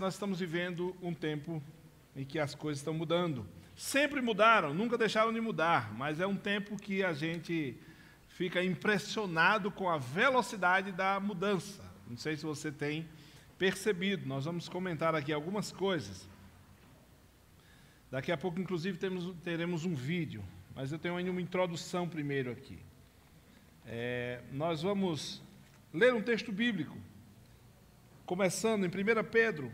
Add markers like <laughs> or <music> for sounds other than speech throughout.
Nós estamos vivendo um tempo em que as coisas estão mudando. Sempre mudaram, nunca deixaram de mudar, mas é um tempo que a gente fica impressionado com a velocidade da mudança. Não sei se você tem percebido, nós vamos comentar aqui algumas coisas. Daqui a pouco, inclusive, temos, teremos um vídeo, mas eu tenho ainda uma introdução primeiro aqui. É, nós vamos ler um texto bíblico, começando em 1 Pedro,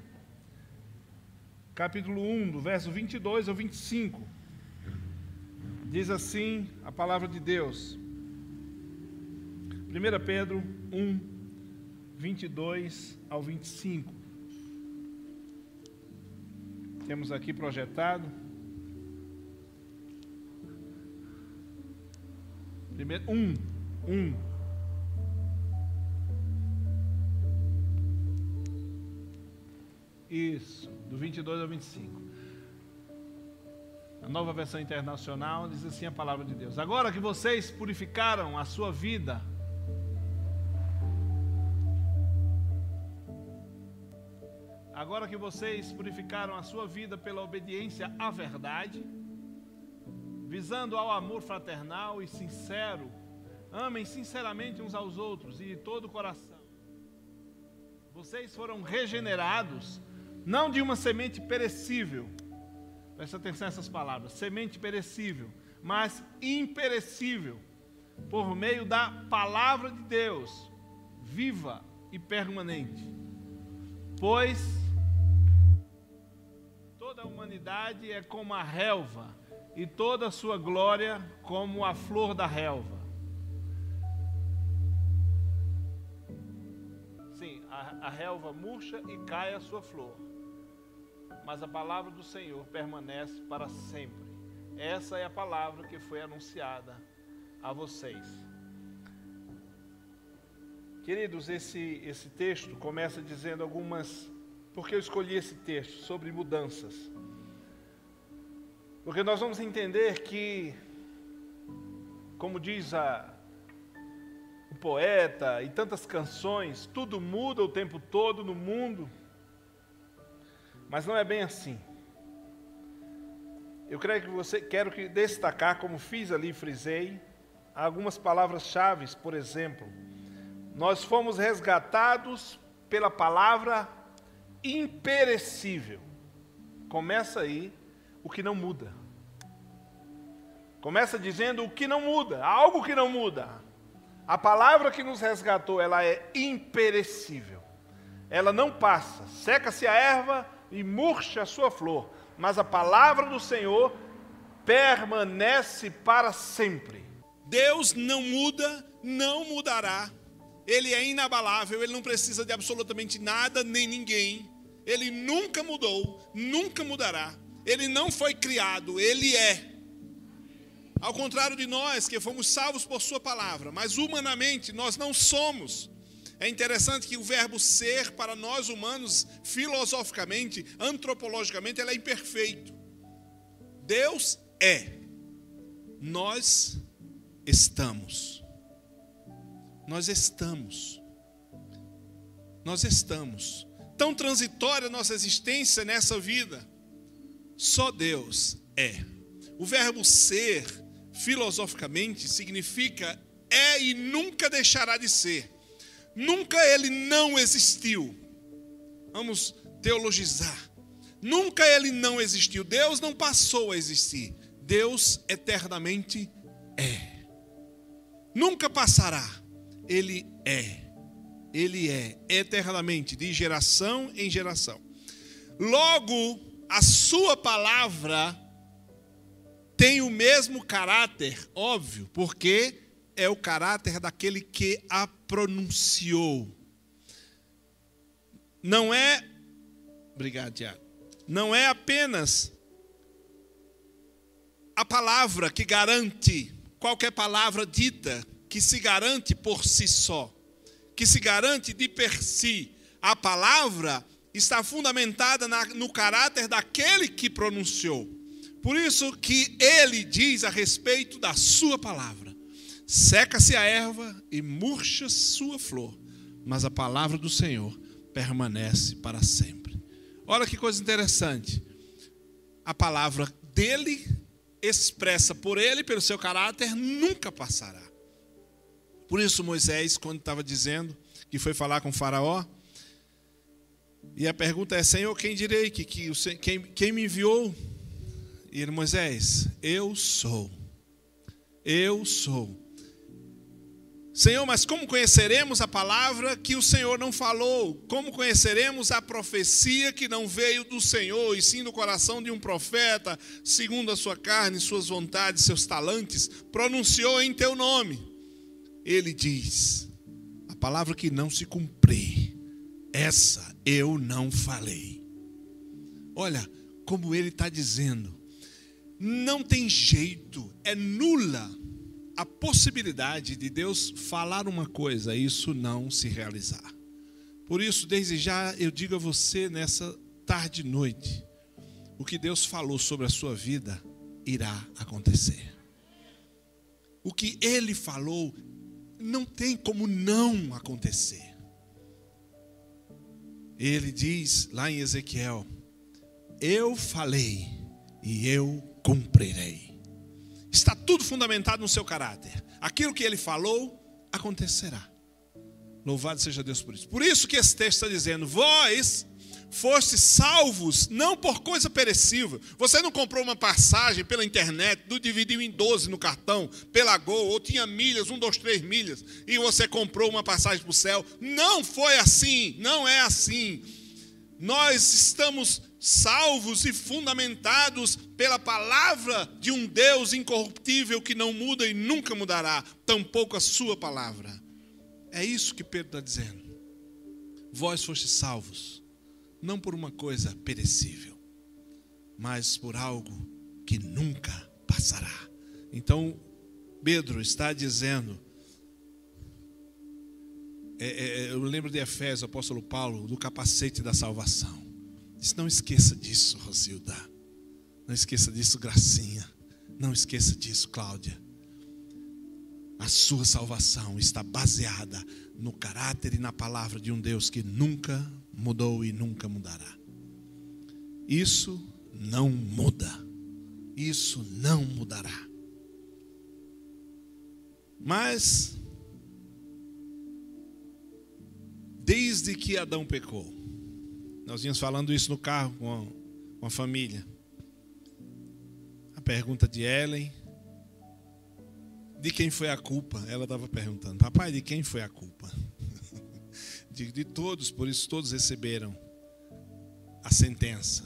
capítulo 1, do verso 22 ao 25. Diz assim a palavra de Deus. 1 Pedro 1, 22 ao 25. Temos aqui projetado. Primeiro, 1, 1. Isso, do 22 ao 25. A nova versão internacional diz assim a palavra de Deus: Agora que vocês purificaram a sua vida, agora que vocês purificaram a sua vida pela obediência à verdade, visando ao amor fraternal e sincero, amem sinceramente uns aos outros e de todo o coração. Vocês foram regenerados não de uma semente perecível, presta atenção nessas palavras, semente perecível, mas imperecível, por meio da palavra de Deus, viva e permanente. Pois toda a humanidade é como a relva, e toda a sua glória como a flor da relva. Sim, a, a relva murcha e cai a sua flor mas a palavra do Senhor permanece para sempre. Essa é a palavra que foi anunciada a vocês. Queridos, esse, esse texto começa dizendo algumas. Porque eu escolhi esse texto sobre mudanças. Porque nós vamos entender que, como diz a, o poeta e tantas canções, tudo muda o tempo todo no mundo. Mas não é bem assim. Eu creio que você quero que destacar, como fiz ali, frisei, algumas palavras-chave, por exemplo. Nós fomos resgatados pela palavra imperecível. Começa aí o que não muda. Começa dizendo o que não muda, algo que não muda. A palavra que nos resgatou, ela é imperecível. Ela não passa. Seca-se a erva, e murcha a sua flor, mas a palavra do Senhor permanece para sempre. Deus não muda, não mudará. Ele é inabalável, ele não precisa de absolutamente nada nem ninguém. Ele nunca mudou, nunca mudará. Ele não foi criado, ele é. Ao contrário de nós, que fomos salvos por Sua palavra, mas humanamente nós não somos. É interessante que o verbo ser, para nós humanos, filosoficamente, antropologicamente, é imperfeito. Deus é. Nós estamos. Nós estamos. Nós estamos. Tão transitória nossa existência nessa vida. Só Deus é. O verbo ser, filosoficamente, significa é e nunca deixará de ser. Nunca ele não existiu. Vamos teologizar. Nunca ele não existiu. Deus não passou a existir. Deus eternamente é. Nunca passará. Ele é. Ele é eternamente, de geração em geração. Logo, a sua palavra tem o mesmo caráter, óbvio, porque é o caráter daquele que a pronunciou. Não é. Obrigado, Tiago. Não é apenas a palavra que garante, qualquer palavra dita, que se garante por si só, que se garante de per si. A palavra está fundamentada na, no caráter daquele que pronunciou. Por isso que ele diz a respeito da sua palavra. Seca-se a erva e murcha sua flor, mas a palavra do Senhor permanece para sempre. Olha que coisa interessante. A palavra dele, expressa por ele, pelo seu caráter, nunca passará. Por isso, Moisés, quando estava dizendo que foi falar com Faraó, e a pergunta é: Senhor, quem direi que, que quem, quem me enviou? E ele, Moisés, eu sou. Eu sou. Senhor, mas como conheceremos a palavra que o Senhor não falou? Como conheceremos a profecia que não veio do Senhor, e sim do coração de um profeta, segundo a sua carne, suas vontades, seus talentos, pronunciou em teu nome? Ele diz: a palavra que não se cumprir, essa eu não falei. Olha como ele está dizendo, não tem jeito, é nula a possibilidade de Deus falar uma coisa e isso não se realizar. Por isso, desde já eu digo a você nessa tarde e noite, o que Deus falou sobre a sua vida irá acontecer. O que ele falou não tem como não acontecer. Ele diz lá em Ezequiel: Eu falei e eu cumprirei. Está tudo fundamentado no seu caráter. Aquilo que ele falou acontecerá. Louvado seja Deus por isso. Por isso que esse texto está dizendo: Vós foste salvos não por coisa perecível. Você não comprou uma passagem pela internet, não dividiu em 12 no cartão, pela Gol, ou tinha milhas, um, dois, três milhas, e você comprou uma passagem para o céu. Não foi assim, não é assim. Nós estamos salvos e fundamentados pela palavra de um Deus incorruptível que não muda e nunca mudará, tampouco a sua palavra. É isso que Pedro está dizendo. Vós fostes salvos, não por uma coisa perecível, mas por algo que nunca passará. Então, Pedro está dizendo, é, é, eu lembro de Efésios, apóstolo Paulo, do capacete da salvação. Diz, não esqueça disso, Rosilda. Não esqueça disso, Gracinha. Não esqueça disso, Cláudia. A sua salvação está baseada no caráter e na palavra de um Deus que nunca mudou e nunca mudará. Isso não muda. Isso não mudará. Mas, desde que Adão pecou, nós vínhamos falando isso no carro com a, com a família. A pergunta de Ellen. De quem foi a culpa? Ela estava perguntando. Papai, de quem foi a culpa? <laughs> De, de todos, por isso todos receberam a sentença.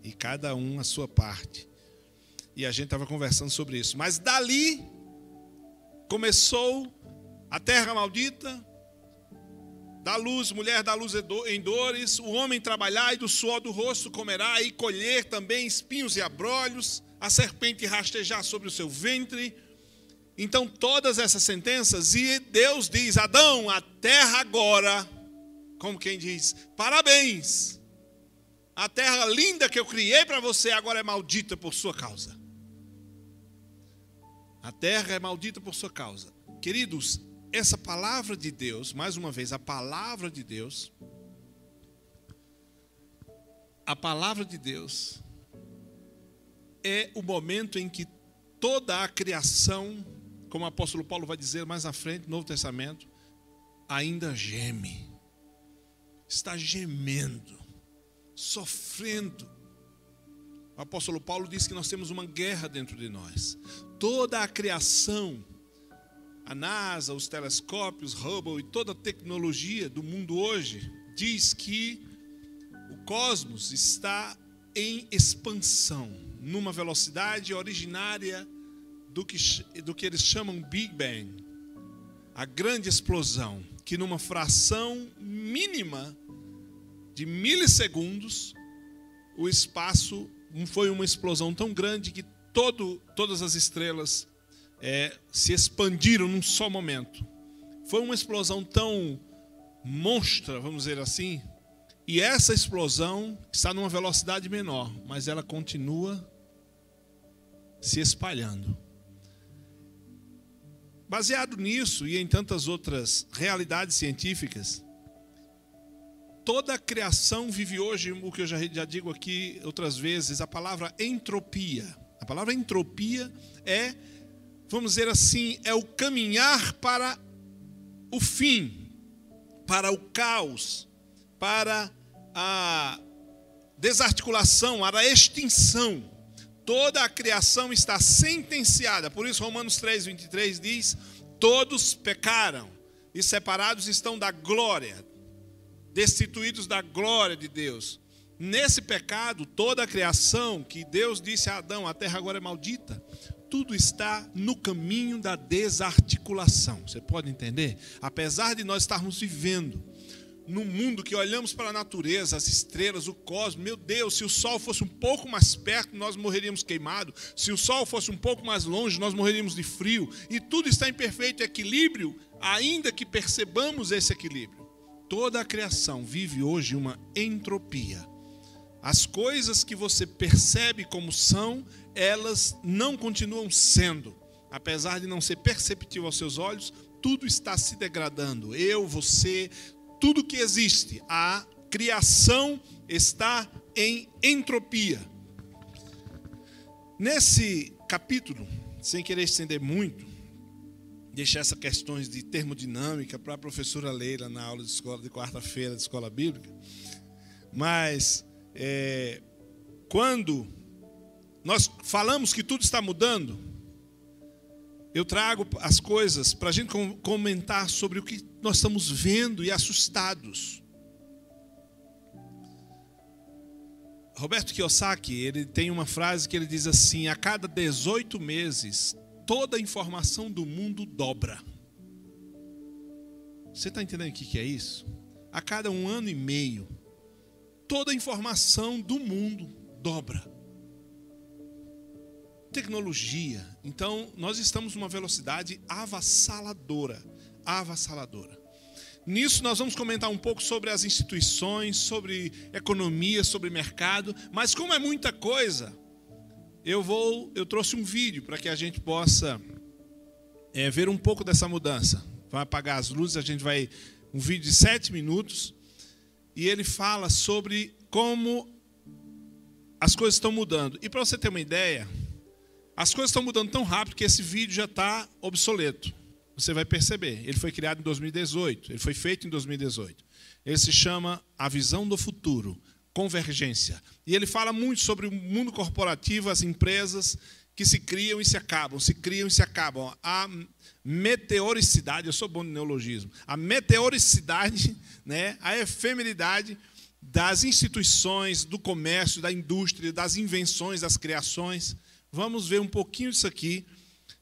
E cada um a sua parte. E a gente estava conversando sobre isso. Mas dali começou a terra maldita, da luz, mulher da luz em dores, o homem trabalhar e do suor do rosto comerá, e colher também espinhos e abrolhos, a serpente rastejar sobre o seu ventre. Então, todas essas sentenças, e Deus diz: Adão, a terra agora, como quem diz, parabéns, a terra linda que eu criei para você agora é maldita por sua causa. A terra é maldita por sua causa. Queridos, essa palavra de Deus, mais uma vez, a palavra de Deus, a palavra de Deus é o momento em que toda a criação, como o apóstolo Paulo vai dizer mais à frente, no Novo Testamento, ainda geme, está gemendo, sofrendo. O apóstolo Paulo diz que nós temos uma guerra dentro de nós. Toda a criação a NASA, os telescópios, Hubble e toda a tecnologia do mundo hoje diz que o cosmos está em expansão, numa velocidade originária do que, do que eles chamam Big Bang, a grande explosão, que numa fração mínima de milissegundos, o espaço foi uma explosão tão grande que todo, todas as estrelas é, se expandiram num só momento. Foi uma explosão tão monstra, vamos dizer assim, e essa explosão está numa velocidade menor, mas ela continua se espalhando. Baseado nisso e em tantas outras realidades científicas, toda a criação vive hoje, o que eu já, já digo aqui outras vezes, a palavra entropia. A palavra entropia é, vamos dizer assim, é o caminhar para o fim, para o caos, para a desarticulação, para a extinção. Toda a criação está sentenciada. Por isso, Romanos 3, 23 diz: Todos pecaram e separados estão da glória, destituídos da glória de Deus. Nesse pecado, toda a criação que Deus disse a Adão: A terra agora é maldita. Tudo está no caminho da desarticulação. Você pode entender? Apesar de nós estarmos vivendo no mundo que olhamos para a natureza, as estrelas, o cosmos, meu Deus, se o sol fosse um pouco mais perto, nós morreríamos queimados. Se o sol fosse um pouco mais longe, nós morreríamos de frio. E tudo está em perfeito equilíbrio, ainda que percebamos esse equilíbrio. Toda a criação vive hoje uma entropia. As coisas que você percebe como são, elas não continuam sendo. Apesar de não ser perceptível aos seus olhos, tudo está se degradando. Eu, você, tudo que existe, a criação está em entropia. Nesse capítulo, sem querer estender muito, deixar essas questões de termodinâmica para a professora Leila na aula de escola de quarta-feira de escola bíblica, mas é, quando nós falamos que tudo está mudando, eu trago as coisas para a gente comentar sobre o que nós estamos vendo e assustados. Roberto Kiyosaki, ele tem uma frase que ele diz assim: a cada 18 meses, toda a informação do mundo dobra. Você está entendendo o que é isso? A cada um ano e meio, toda a informação do mundo dobra tecnologia. Então, nós estamos numa velocidade avassaladora, avassaladora. Nisso nós vamos comentar um pouco sobre as instituições, sobre economia, sobre mercado, mas como é muita coisa, eu vou, eu trouxe um vídeo para que a gente possa é, ver um pouco dessa mudança. Vai apagar as luzes, a gente vai um vídeo de sete minutos e ele fala sobre como as coisas estão mudando. E para você ter uma ideia, as coisas estão mudando tão rápido que esse vídeo já está obsoleto. Você vai perceber. Ele foi criado em 2018. Ele foi feito em 2018. Ele se chama A Visão do Futuro Convergência. E ele fala muito sobre o mundo corporativo, as empresas que se criam e se acabam, se criam e se acabam. Meteoricidade, eu sou bom de neologismo, a meteoricidade, <laughs> né, a efemeridade das instituições, do comércio, da indústria, das invenções, das criações vamos ver um pouquinho disso aqui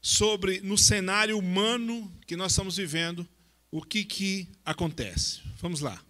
sobre no cenário humano que nós estamos vivendo, o que que acontece. Vamos lá.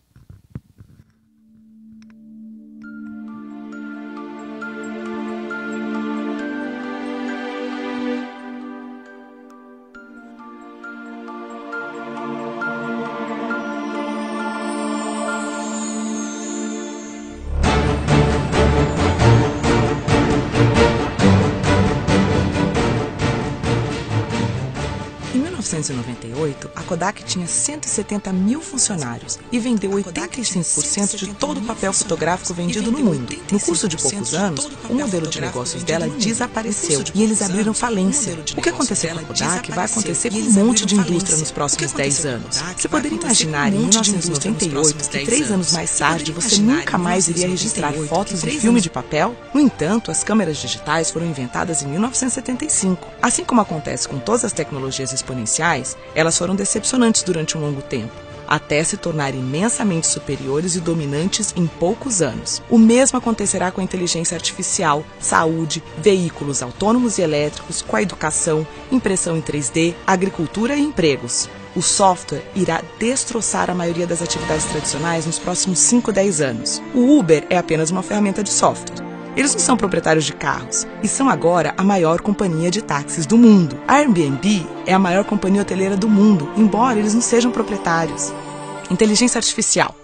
1998, a Kodak tinha 170 mil funcionários e vendeu 85% de todo o papel fotográfico vendido no mundo. No curso de poucos anos, o modelo de negócios dela desapareceu e eles abriram falência. O que aconteceu com a Kodak vai acontecer com um monte de indústria nos próximos 10 anos. Você poderia imaginar em 1998 que três anos mais tarde você nunca mais iria registrar fotos em filme de papel? No entanto, as câmeras digitais foram inventadas em 1975. Assim como acontece com todas as tecnologias exponenciais, elas foram decepcionantes durante um longo tempo, até se tornarem imensamente superiores e dominantes em poucos anos. O mesmo acontecerá com a inteligência artificial, saúde, veículos autônomos e elétricos, com a educação, impressão em 3D, agricultura e empregos. O software irá destroçar a maioria das atividades tradicionais nos próximos 5 10 anos. O Uber é apenas uma ferramenta de software. Eles não são proprietários de carros e são agora a maior companhia de táxis do mundo. A Airbnb é a maior companhia hoteleira do mundo, embora eles não sejam proprietários. Inteligência artificial.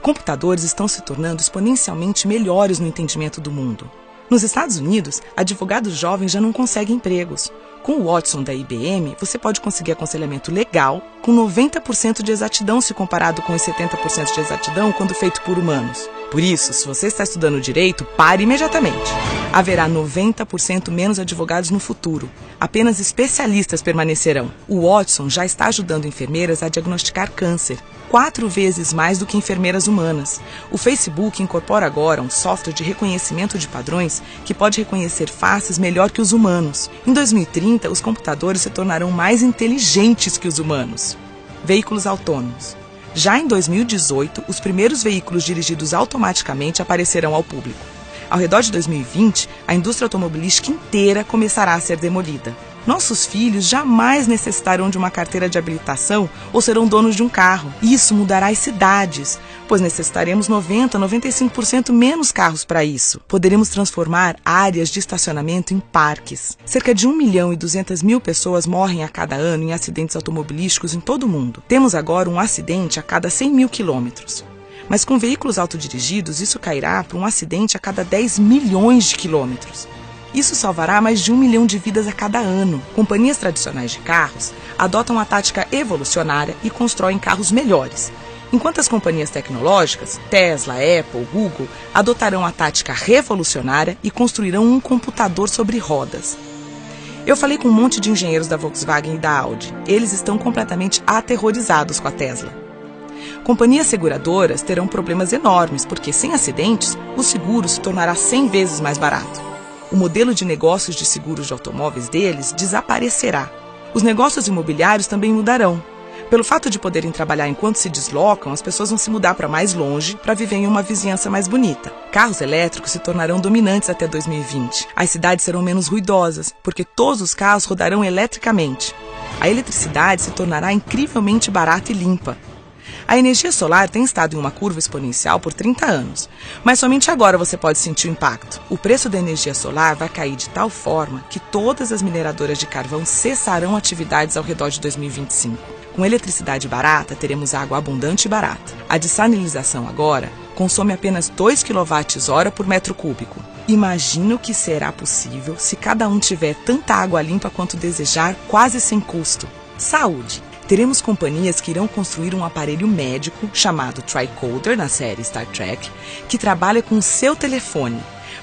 Computadores estão se tornando exponencialmente melhores no entendimento do mundo. Nos Estados Unidos, advogados jovens já não conseguem empregos. Com o Watson da IBM, você pode conseguir aconselhamento legal com 90% de exatidão se comparado com os 70% de exatidão quando feito por humanos. Por isso, se você está estudando direito, pare imediatamente. Haverá 90% menos advogados no futuro. Apenas especialistas permanecerão. O Watson já está ajudando enfermeiras a diagnosticar câncer, quatro vezes mais do que enfermeiras humanas. O Facebook incorpora agora um software de reconhecimento de padrões que pode reconhecer faces melhor que os humanos. Em 2030, os computadores se tornarão mais inteligentes que os humanos. Veículos autônomos. Já em 2018, os primeiros veículos dirigidos automaticamente aparecerão ao público. Ao redor de 2020, a indústria automobilística inteira começará a ser demolida. Nossos filhos jamais necessitarão de uma carteira de habilitação ou serão donos de um carro. Isso mudará as cidades, pois necessitaremos 90, 95% menos carros para isso. Poderemos transformar áreas de estacionamento em parques. Cerca de 1 milhão e 200 mil pessoas morrem a cada ano em acidentes automobilísticos em todo o mundo. Temos agora um acidente a cada 100 mil quilômetros. Mas com veículos autodirigidos, isso cairá para um acidente a cada 10 milhões de quilômetros. Isso salvará mais de um milhão de vidas a cada ano. Companhias tradicionais de carros adotam a tática evolucionária e constroem carros melhores. Enquanto as companhias tecnológicas, Tesla, Apple, Google, adotarão a tática revolucionária e construirão um computador sobre rodas. Eu falei com um monte de engenheiros da Volkswagen e da Audi. Eles estão completamente aterrorizados com a Tesla. Companhias seguradoras terão problemas enormes porque, sem acidentes, o seguro se tornará 100 vezes mais barato o modelo de negócios de seguros de automóveis deles desaparecerá. Os negócios imobiliários também mudarão. Pelo fato de poderem trabalhar enquanto se deslocam, as pessoas vão se mudar para mais longe para viver em uma vizinhança mais bonita. Carros elétricos se tornarão dominantes até 2020. As cidades serão menos ruidosas, porque todos os carros rodarão eletricamente. A eletricidade se tornará incrivelmente barata e limpa. A energia solar tem estado em uma curva exponencial por 30 anos, mas somente agora você pode sentir o impacto. O preço da energia solar vai cair de tal forma que todas as mineradoras de carvão cessarão atividades ao redor de 2025. Com eletricidade barata, teremos água abundante e barata. A dessalinização agora consome apenas 2 kWh por metro cúbico. Imagina o que será possível se cada um tiver tanta água limpa quanto desejar, quase sem custo. Saúde! teremos companhias que irão construir um aparelho médico chamado Tricoder na série Star Trek, que trabalha com o seu telefone,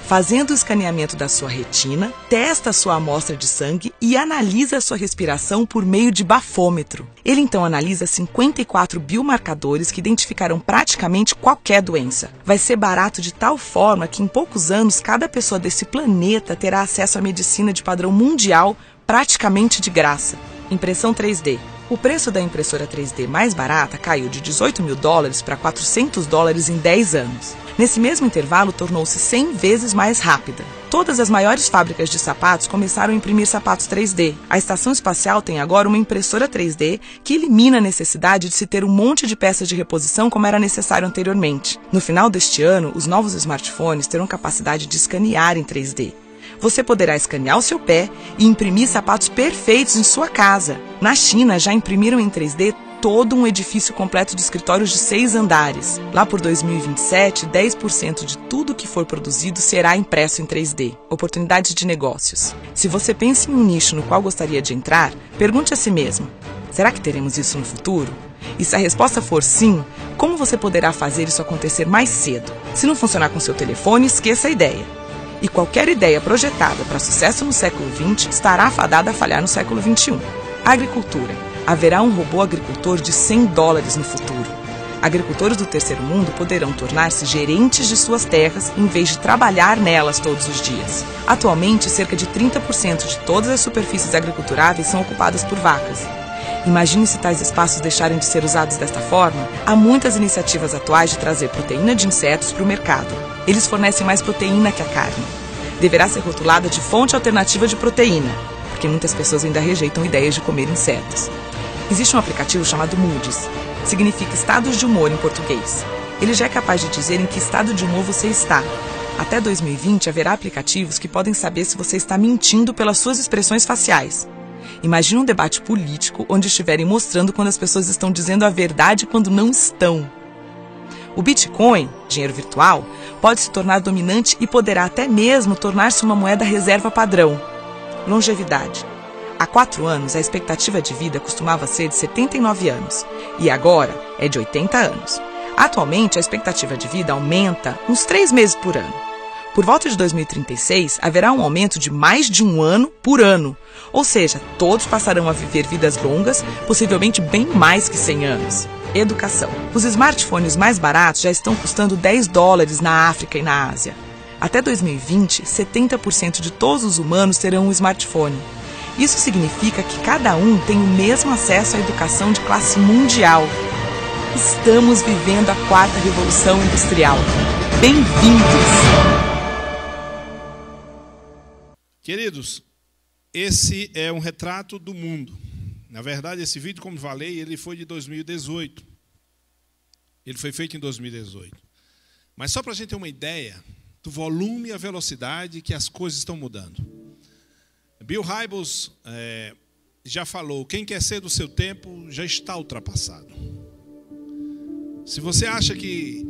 fazendo o escaneamento da sua retina, testa a sua amostra de sangue e analisa a sua respiração por meio de bafômetro. Ele então analisa 54 biomarcadores que identificarão praticamente qualquer doença. Vai ser barato de tal forma que em poucos anos cada pessoa desse planeta terá acesso à medicina de padrão mundial praticamente de graça. Impressão 3D o preço da impressora 3D mais barata caiu de 18 mil dólares para 400 dólares em 10 anos. Nesse mesmo intervalo, tornou-se 100 vezes mais rápida. Todas as maiores fábricas de sapatos começaram a imprimir sapatos 3D. A estação espacial tem agora uma impressora 3D que elimina a necessidade de se ter um monte de peças de reposição como era necessário anteriormente. No final deste ano, os novos smartphones terão capacidade de escanear em 3D você poderá escanear o seu pé e imprimir sapatos perfeitos em sua casa. Na China, já imprimiram em 3D todo um edifício completo de escritórios de seis andares. Lá por 2027, 10% de tudo que for produzido será impresso em 3D. Oportunidades de negócios. Se você pensa em um nicho no qual gostaria de entrar, pergunte a si mesmo: será que teremos isso no futuro? E se a resposta for sim, como você poderá fazer isso acontecer mais cedo? Se não funcionar com seu telefone, esqueça a ideia e qualquer ideia projetada para sucesso no século XX estará fadada a falhar no século XXI. Agricultura. Haverá um robô agricultor de 100 dólares no futuro. Agricultores do terceiro mundo poderão tornar-se gerentes de suas terras em vez de trabalhar nelas todos os dias. Atualmente, cerca de 30% de todas as superfícies agriculturáveis são ocupadas por vacas. Imagine se tais espaços deixarem de ser usados desta forma. Há muitas iniciativas atuais de trazer proteína de insetos para o mercado. Eles fornecem mais proteína que a carne. Deverá ser rotulada de fonte alternativa de proteína, porque muitas pessoas ainda rejeitam ideias de comer insetos. Existe um aplicativo chamado Moody's. Significa estados de humor em português. Ele já é capaz de dizer em que estado de humor você está. Até 2020 haverá aplicativos que podem saber se você está mentindo pelas suas expressões faciais. Imagine um debate político onde estiverem mostrando quando as pessoas estão dizendo a verdade quando não estão. O Bitcoin, dinheiro virtual, pode se tornar dominante e poderá até mesmo tornar-se uma moeda reserva padrão. Longevidade. Há quatro anos, a expectativa de vida costumava ser de 79 anos e agora é de 80 anos. Atualmente, a expectativa de vida aumenta uns três meses por ano. Por volta de 2036, haverá um aumento de mais de um ano por ano, ou seja, todos passarão a viver vidas longas, possivelmente bem mais que 100 anos. Educação. Os smartphones mais baratos já estão custando 10 dólares na África e na Ásia. Até 2020, 70% de todos os humanos terão um smartphone. Isso significa que cada um tem o mesmo acesso à educação de classe mundial. Estamos vivendo a quarta revolução industrial. Bem-vindos! Queridos, esse é um retrato do mundo. Na verdade, esse vídeo, como falei, ele foi de 2018. Ele foi feito em 2018. Mas só para a gente ter uma ideia do volume e a velocidade que as coisas estão mudando. Bill Hybels é, já falou: quem quer ser do seu tempo já está ultrapassado. Se você acha que,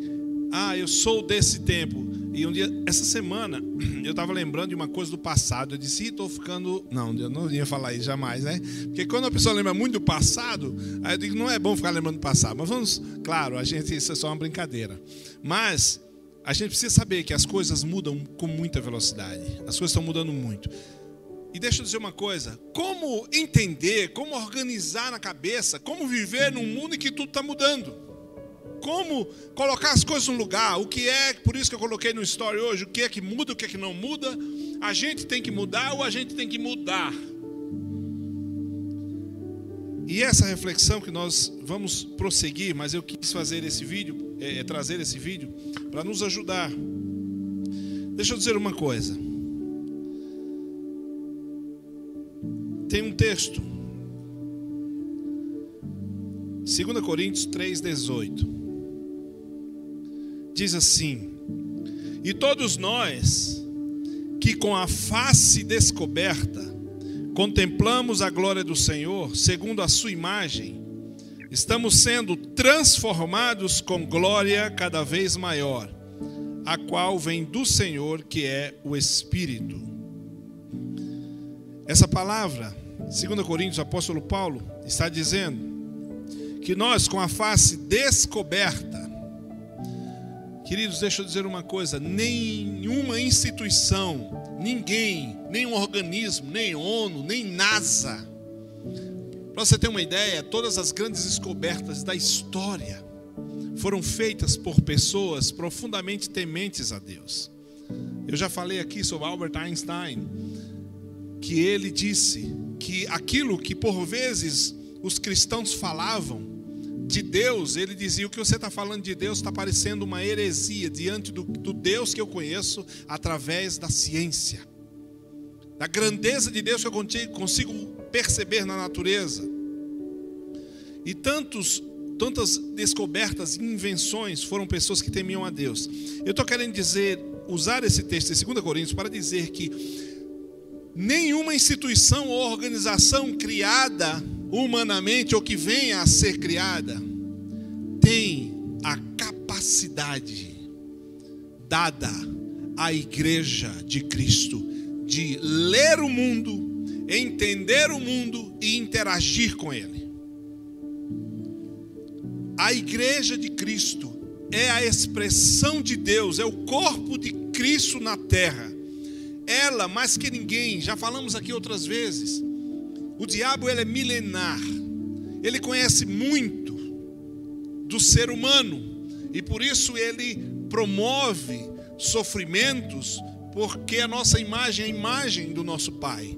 ah, eu sou desse tempo, e um dia, essa semana, <clears throat> eu estava lembrando de uma coisa do passado. Eu disse, estou ficando. Não, eu não ia falar isso jamais, né? Porque quando a pessoa lembra muito do passado, aí eu digo, não é bom ficar lembrando do passado. Mas vamos, claro, a gente, isso é só uma brincadeira. Mas a gente precisa saber que as coisas mudam com muita velocidade. As coisas estão mudando muito. E deixa eu dizer uma coisa: como entender, como organizar na cabeça, como viver num mundo em que tudo está mudando? como colocar as coisas no lugar, o que é, por isso que eu coloquei no story hoje, o que é que muda, o que é que não muda, a gente tem que mudar ou a gente tem que mudar. E essa reflexão que nós vamos prosseguir, mas eu quis fazer esse vídeo, é, trazer esse vídeo, para nos ajudar. Deixa eu dizer uma coisa. Tem um texto, 2 Coríntios 3,18 diz assim: E todos nós, que com a face descoberta, contemplamos a glória do Senhor, segundo a sua imagem, estamos sendo transformados com glória cada vez maior, a qual vem do Senhor, que é o Espírito. Essa palavra, 2 Coríntios, o apóstolo Paulo está dizendo que nós, com a face descoberta, Queridos, deixa eu dizer uma coisa: nenhuma instituição, ninguém, nenhum organismo, nem ONU, nem NASA, para você ter uma ideia, todas as grandes descobertas da história foram feitas por pessoas profundamente tementes a Deus. Eu já falei aqui sobre Albert Einstein, que ele disse que aquilo que por vezes os cristãos falavam, de Deus, ele dizia: o que você está falando de Deus está parecendo uma heresia diante do, do, Deus que eu conheço através da ciência, da grandeza de Deus que eu consigo perceber na natureza. E tantos, tantas descobertas e invenções foram pessoas que temiam a Deus. Eu estou querendo dizer, usar esse texto de 2 Coríntios para dizer que nenhuma instituição ou organização criada humanamente ou que venha a ser criada, tem a capacidade dada à igreja de Cristo de ler o mundo, entender o mundo e interagir com ele. A igreja de Cristo é a expressão de Deus, é o corpo de Cristo na terra. Ela, mais que ninguém, já falamos aqui outras vezes, o diabo ele é milenar. Ele conhece muito do ser humano e por isso ele promove sofrimentos, porque a nossa imagem é a imagem do nosso Pai.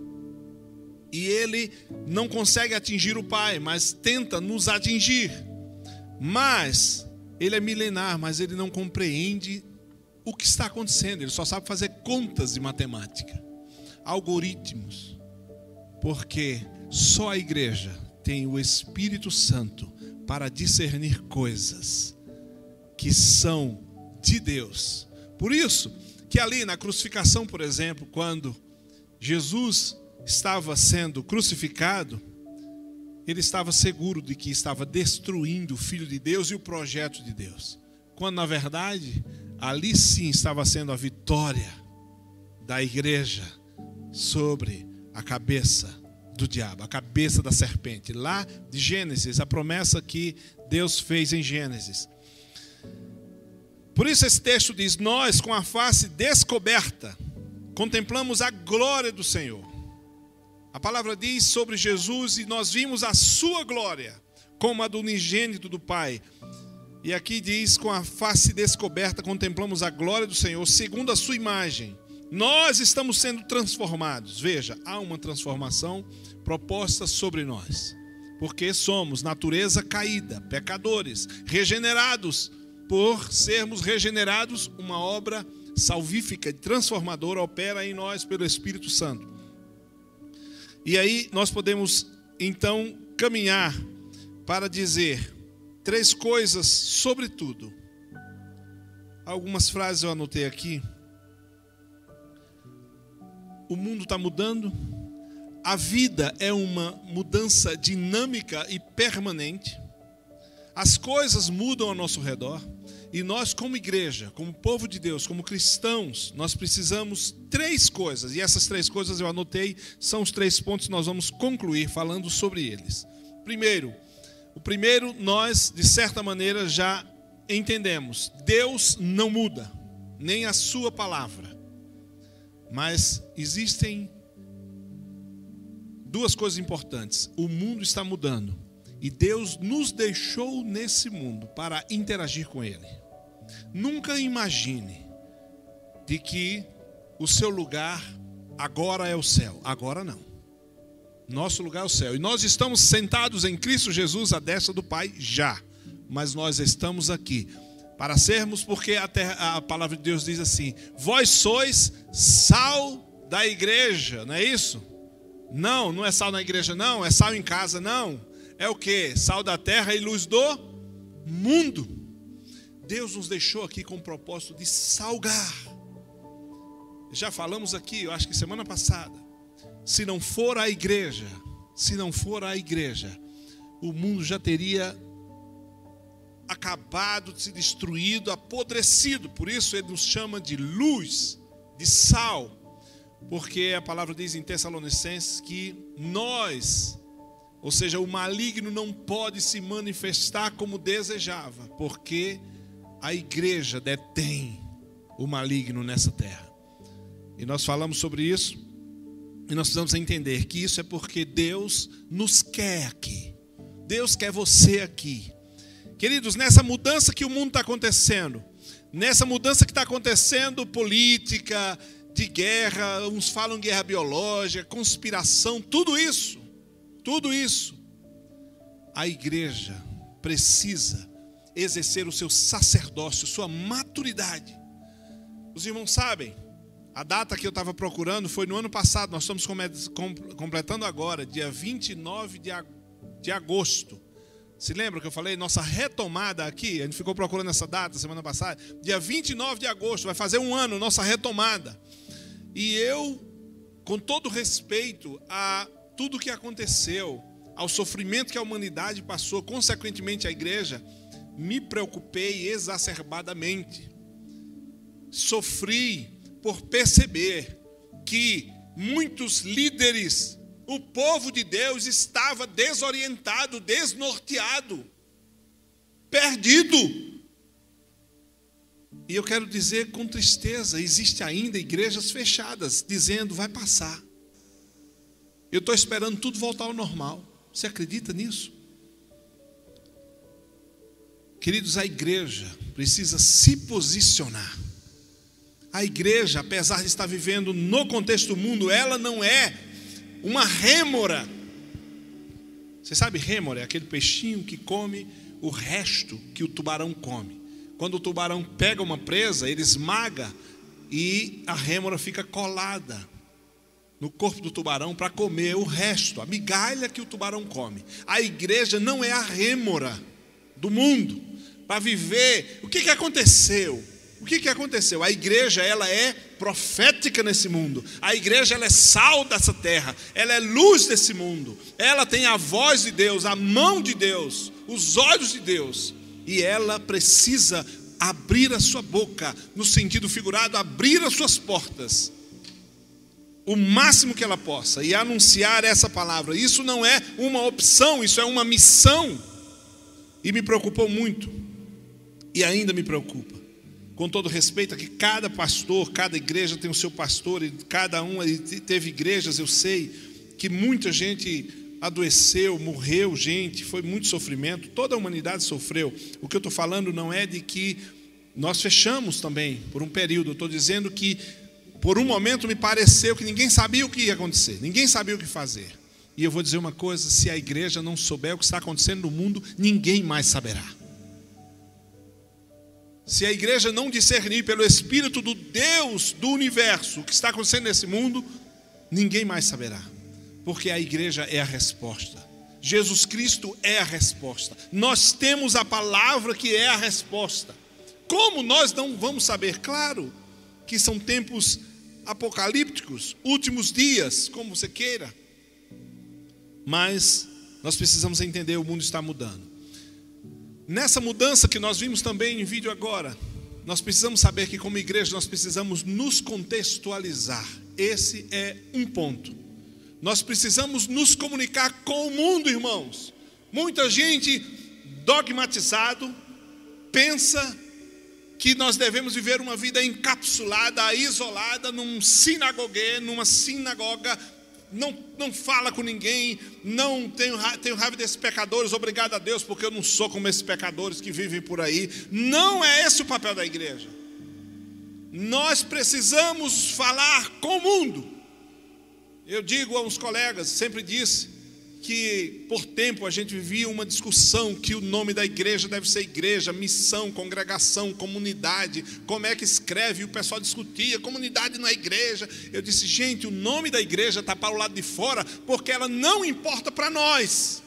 E ele não consegue atingir o Pai, mas tenta nos atingir. Mas ele é milenar, mas ele não compreende o que está acontecendo, ele só sabe fazer contas de matemática, algoritmos porque só a igreja tem o Espírito Santo para discernir coisas que são de Deus. Por isso que ali na crucificação, por exemplo, quando Jesus estava sendo crucificado, ele estava seguro de que estava destruindo o Filho de Deus e o projeto de Deus. quando na verdade ali sim estava sendo a vitória da igreja sobre a cabeça do diabo, a cabeça da serpente. Lá de Gênesis, a promessa que Deus fez em Gênesis. Por isso esse texto diz: Nós, com a face descoberta, contemplamos a glória do Senhor. A palavra diz sobre Jesus: E nós vimos a sua glória, como a do unigênito do Pai. E aqui diz: Com a face descoberta, contemplamos a glória do Senhor, segundo a sua imagem. Nós estamos sendo transformados. Veja, há uma transformação proposta sobre nós, porque somos natureza caída, pecadores, regenerados por sermos regenerados, uma obra salvífica e transformadora opera em nós pelo Espírito Santo. E aí nós podemos então caminhar para dizer três coisas sobre tudo. Algumas frases eu anotei aqui. O mundo está mudando, a vida é uma mudança dinâmica e permanente. As coisas mudam ao nosso redor. E nós, como igreja, como povo de Deus, como cristãos, nós precisamos três coisas, e essas três coisas eu anotei, são os três pontos que nós vamos concluir falando sobre eles. Primeiro, o primeiro nós, de certa maneira, já entendemos: Deus não muda, nem a Sua palavra, mas existem duas coisas importantes: o mundo está mudando e Deus nos deixou nesse mundo para interagir com Ele. Nunca imagine de que o seu lugar agora é o céu. Agora não. Nosso lugar é o céu. E nós estamos sentados em Cristo Jesus à destra do Pai já. Mas nós estamos aqui para sermos, porque a, terra, a palavra de Deus diz assim: Vós sois sal da igreja, não é isso? Não, não é sal na igreja, não, é sal em casa, não é o que? Sal da terra e luz do mundo. Deus nos deixou aqui com o propósito de salgar. Já falamos aqui, eu acho que semana passada. Se não for a igreja, se não for a igreja, o mundo já teria acabado se destruído, apodrecido. Por isso ele nos chama de luz, de sal. Porque a palavra diz em Tessalonicenses que nós ou seja, o maligno não pode se manifestar como desejava, porque a igreja detém o maligno nessa terra. E nós falamos sobre isso, e nós precisamos entender que isso é porque Deus nos quer aqui. Deus quer você aqui. Queridos, nessa mudança que o mundo está acontecendo, nessa mudança que está acontecendo política, de guerra, uns falam guerra biológica, conspiração, tudo isso tudo isso, a igreja precisa exercer o seu sacerdócio, sua maturidade. Os irmãos sabem, a data que eu estava procurando foi no ano passado, nós estamos completando agora, dia 29 de agosto. Se lembra que eu falei? Nossa retomada aqui, a gente ficou procurando essa data semana passada. Dia 29 de agosto, vai fazer um ano, nossa retomada. E eu, com todo respeito a tudo que aconteceu, ao sofrimento que a humanidade passou, consequentemente a igreja, me preocupei exacerbadamente. Sofri por perceber que muitos líderes, o povo de Deus estava desorientado, desnorteado, perdido. E eu quero dizer com tristeza: existe ainda igrejas fechadas, dizendo vai passar. Eu estou esperando tudo voltar ao normal. Você acredita nisso? Queridos, a igreja precisa se posicionar. A igreja, apesar de estar vivendo no contexto do mundo, ela não é uma rêmora. Você sabe, rêmora é aquele peixinho que come o resto que o tubarão come. Quando o tubarão pega uma presa, ele esmaga e a rêmora fica colada no corpo do tubarão para comer o resto, a migalha que o tubarão come. A igreja não é a rêmora do mundo para viver. O que, que aconteceu? O que, que aconteceu? A igreja ela é profética nesse mundo. A igreja ela é sal dessa terra. Ela é luz desse mundo. Ela tem a voz de Deus, a mão de Deus, os olhos de Deus. E ela precisa abrir a sua boca, no sentido figurado, abrir as suas portas, o máximo que ela possa, e anunciar essa palavra. Isso não é uma opção, isso é uma missão. E me preocupou muito, e ainda me preocupa. Com todo respeito, que cada pastor, cada igreja tem o seu pastor, e cada um teve igrejas, eu sei que muita gente adoeceu, morreu gente, foi muito sofrimento, toda a humanidade sofreu. O que eu estou falando não é de que nós fechamos também por um período, eu estou dizendo que por um momento me pareceu que ninguém sabia o que ia acontecer, ninguém sabia o que fazer. E eu vou dizer uma coisa: se a igreja não souber o que está acontecendo no mundo, ninguém mais saberá. Se a igreja não discernir pelo Espírito do Deus do universo o que está acontecendo nesse mundo, ninguém mais saberá porque a igreja é a resposta. Jesus Cristo é a resposta. Nós temos a palavra que é a resposta. Como nós não vamos saber? Claro que são tempos apocalípticos, últimos dias, como você queira. Mas nós precisamos entender, o mundo está mudando. Nessa mudança que nós vimos também em vídeo agora, nós precisamos saber que como igreja nós precisamos nos contextualizar. Esse é um ponto. Nós precisamos nos comunicar com o mundo, irmãos. Muita gente dogmatizado pensa que nós devemos viver uma vida encapsulada, isolada, num sinagogue, numa sinagoga, não, não fala com ninguém, não tenho, tenho raiva desses pecadores, obrigado a Deus, porque eu não sou como esses pecadores que vivem por aí. Não é esse o papel da igreja. Nós precisamos falar com o mundo. Eu digo a uns colegas, sempre disse, que por tempo a gente vivia uma discussão que o nome da igreja deve ser igreja, missão, congregação, comunidade, como é que escreve, e o pessoal discutia, comunidade na igreja. Eu disse, gente, o nome da igreja está para o lado de fora, porque ela não importa para nós.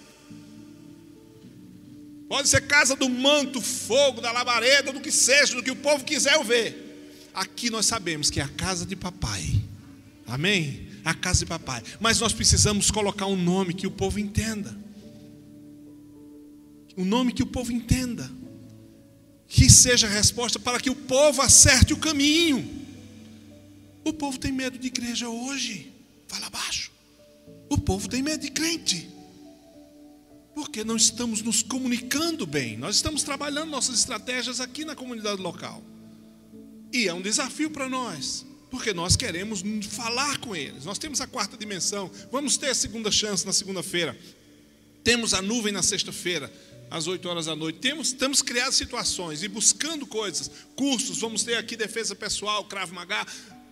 Pode ser casa do manto, fogo, da labareda, do que seja, do que o povo quiser ver. Aqui nós sabemos que é a casa de papai. Amém? A casa de papai. Mas nós precisamos colocar um nome que o povo entenda. Um nome que o povo entenda. Que seja a resposta para que o povo acerte o caminho. O povo tem medo de igreja hoje. Fala baixo. O povo tem medo de crente. Porque não estamos nos comunicando bem. Nós estamos trabalhando nossas estratégias aqui na comunidade local. E é um desafio para nós porque nós queremos falar com eles. Nós temos a quarta dimensão, vamos ter a segunda chance na segunda-feira. Temos a nuvem na sexta-feira, às 8 horas da noite. Temos, temos criado situações e buscando coisas, cursos, vamos ter aqui defesa pessoal, Krav Maga,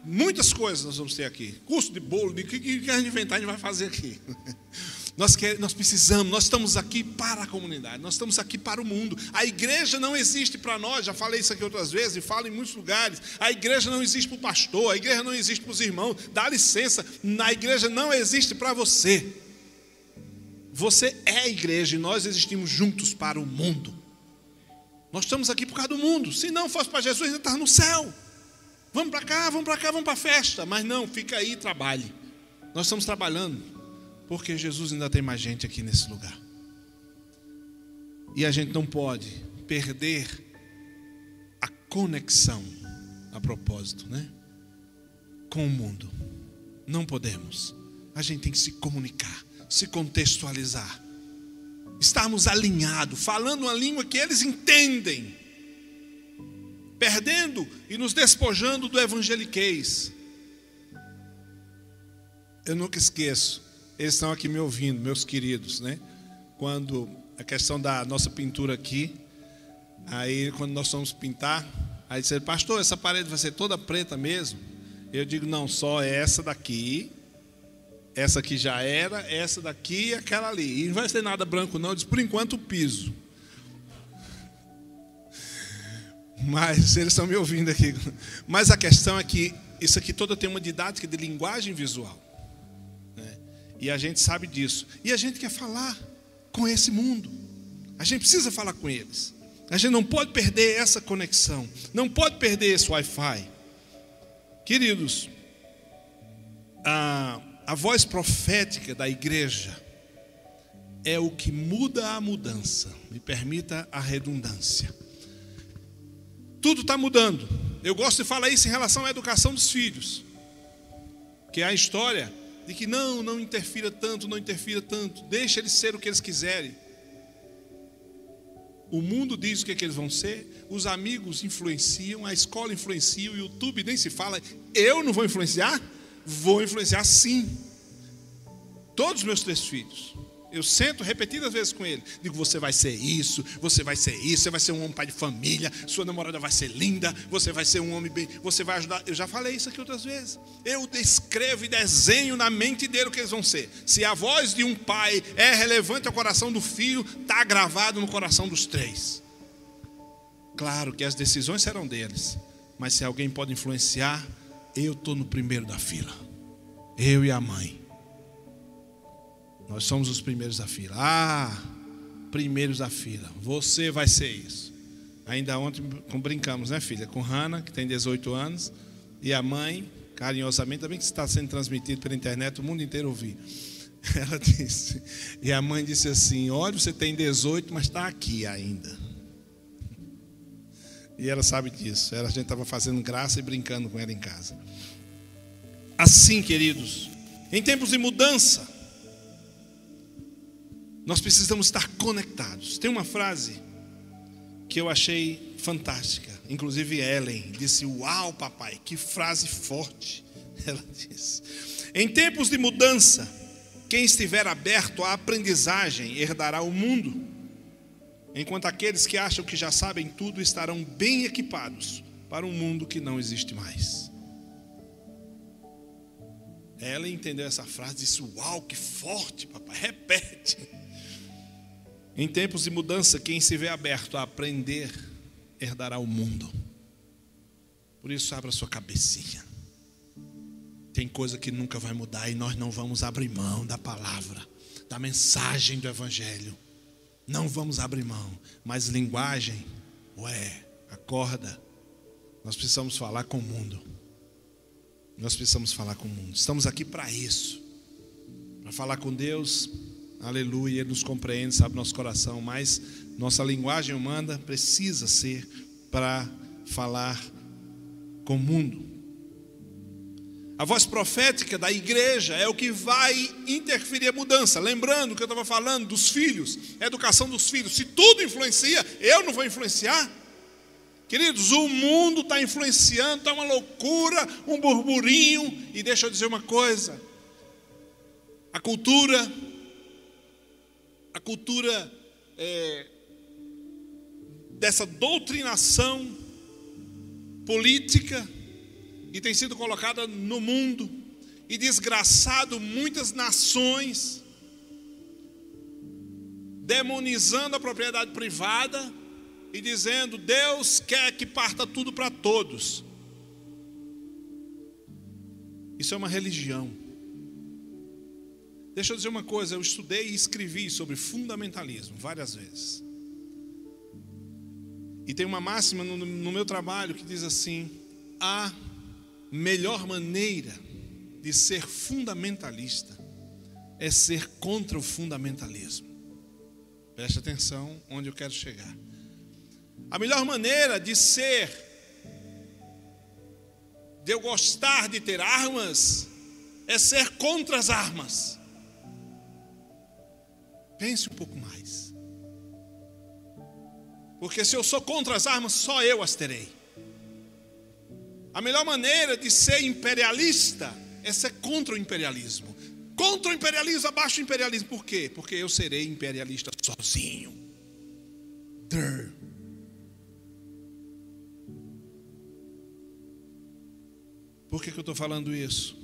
muitas coisas nós vamos ter aqui. Curso de bolo, de que, que a gente inventar, a gente vai fazer aqui. <laughs> Nós, quer, nós precisamos, nós estamos aqui para a comunidade, nós estamos aqui para o mundo. A igreja não existe para nós, já falei isso aqui outras vezes e falo em muitos lugares. A igreja não existe para o pastor, a igreja não existe para os irmãos. Dá licença, a igreja não existe para você. Você é a igreja e nós existimos juntos para o mundo. Nós estamos aqui por causa do mundo. Se não fosse para Jesus, ainda estava no céu. Vamos para cá, vamos para cá, vamos para a festa. Mas não, fica aí e trabalhe. Nós estamos trabalhando porque Jesus ainda tem mais gente aqui nesse lugar. E a gente não pode perder a conexão a propósito, né? Com o mundo. Não podemos. A gente tem que se comunicar, se contextualizar. Estarmos alinhados, falando uma língua que eles entendem. Perdendo e nos despojando do evangeliquez. Eu nunca esqueço eles estão aqui me ouvindo, meus queridos, né? Quando a questão da nossa pintura aqui, aí quando nós vamos pintar, aí disseram, pastor, essa parede vai ser toda preta mesmo? Eu digo, não, só essa daqui, essa aqui já era, essa daqui e aquela ali. E não vai ser nada branco, não. Disse, por enquanto o piso. <laughs> Mas eles estão me ouvindo aqui. Mas a questão é que isso aqui toda tem uma didática de linguagem visual. E a gente sabe disso. E a gente quer falar com esse mundo. A gente precisa falar com eles. A gente não pode perder essa conexão. Não pode perder esse Wi-Fi. Queridos, a, a voz profética da igreja é o que muda a mudança. Me permita a redundância. Tudo está mudando. Eu gosto de falar isso em relação à educação dos filhos. Que é a história de que não, não interfira tanto, não interfira tanto. Deixa eles ser o que eles quiserem. O mundo diz o que, é que eles vão ser, os amigos influenciam, a escola influencia, o YouTube nem se fala. Eu não vou influenciar? Vou influenciar sim. Todos os meus três filhos. Eu sento repetidas vezes com ele. Digo, você vai ser isso, você vai ser isso, você vai ser um homem pai de família, sua namorada vai ser linda, você vai ser um homem bem, você vai ajudar. Eu já falei isso aqui outras vezes. Eu descrevo e desenho na mente dele o que eles vão ser. Se a voz de um pai é relevante ao coração do filho, está gravado no coração dos três. Claro que as decisões serão deles, mas se alguém pode influenciar, eu estou no primeiro da fila. Eu e a mãe. Nós somos os primeiros da fila. Ah, primeiros da fila. Você vai ser isso. Ainda ontem brincamos, né, filha? Com Hannah, que tem 18 anos, e a mãe, carinhosamente, também que está sendo transmitido pela internet, o mundo inteiro ouvir. <laughs> Ela disse, e a mãe disse assim: Olha, você tem 18, mas está aqui ainda. E ela sabe disso. Ela, a gente estava fazendo graça e brincando com ela em casa. Assim, queridos, em tempos de mudança, nós precisamos estar conectados. Tem uma frase que eu achei fantástica. Inclusive Ellen disse: Uau, papai, que frase forte. <laughs> Ela disse: Em tempos de mudança, quem estiver aberto à aprendizagem herdará o mundo, enquanto aqueles que acham que já sabem tudo estarão bem equipados para um mundo que não existe mais. Ela entendeu essa frase e disse: Uau, que forte, papai, repete. Em tempos de mudança, quem se vê aberto a aprender herdará o mundo. Por isso, abra sua cabecinha. Tem coisa que nunca vai mudar e nós não vamos abrir mão da palavra, da mensagem do Evangelho. Não vamos abrir mão. Mas linguagem, ué, acorda. Nós precisamos falar com o mundo. Nós precisamos falar com o mundo. Estamos aqui para isso. Para falar com Deus, aleluia, Ele nos compreende, sabe nosso coração, mas nossa linguagem humana precisa ser para falar com o mundo. A voz profética da igreja é o que vai interferir a mudança. Lembrando que eu estava falando dos filhos, educação dos filhos. Se tudo influencia, eu não vou influenciar. Queridos, o mundo está influenciando, está uma loucura, um burburinho. E deixa eu dizer uma coisa: a cultura a cultura é, dessa doutrinação política que tem sido colocada no mundo e desgraçado muitas nações, demonizando a propriedade privada e dizendo: Deus quer que parta tudo para todos. Isso é uma religião. Deixa eu dizer uma coisa, eu estudei e escrevi sobre fundamentalismo várias vezes. E tem uma máxima no, no meu trabalho que diz assim: a melhor maneira de ser fundamentalista é ser contra o fundamentalismo. Preste atenção onde eu quero chegar. A melhor maneira de ser, de eu gostar de ter armas, é ser contra as armas. Pense um pouco mais. Porque se eu sou contra as armas, só eu as terei. A melhor maneira de ser imperialista é ser contra o imperialismo. Contra o imperialismo, abaixo do imperialismo. Por quê? Porque eu serei imperialista sozinho. Por que, que eu estou falando isso?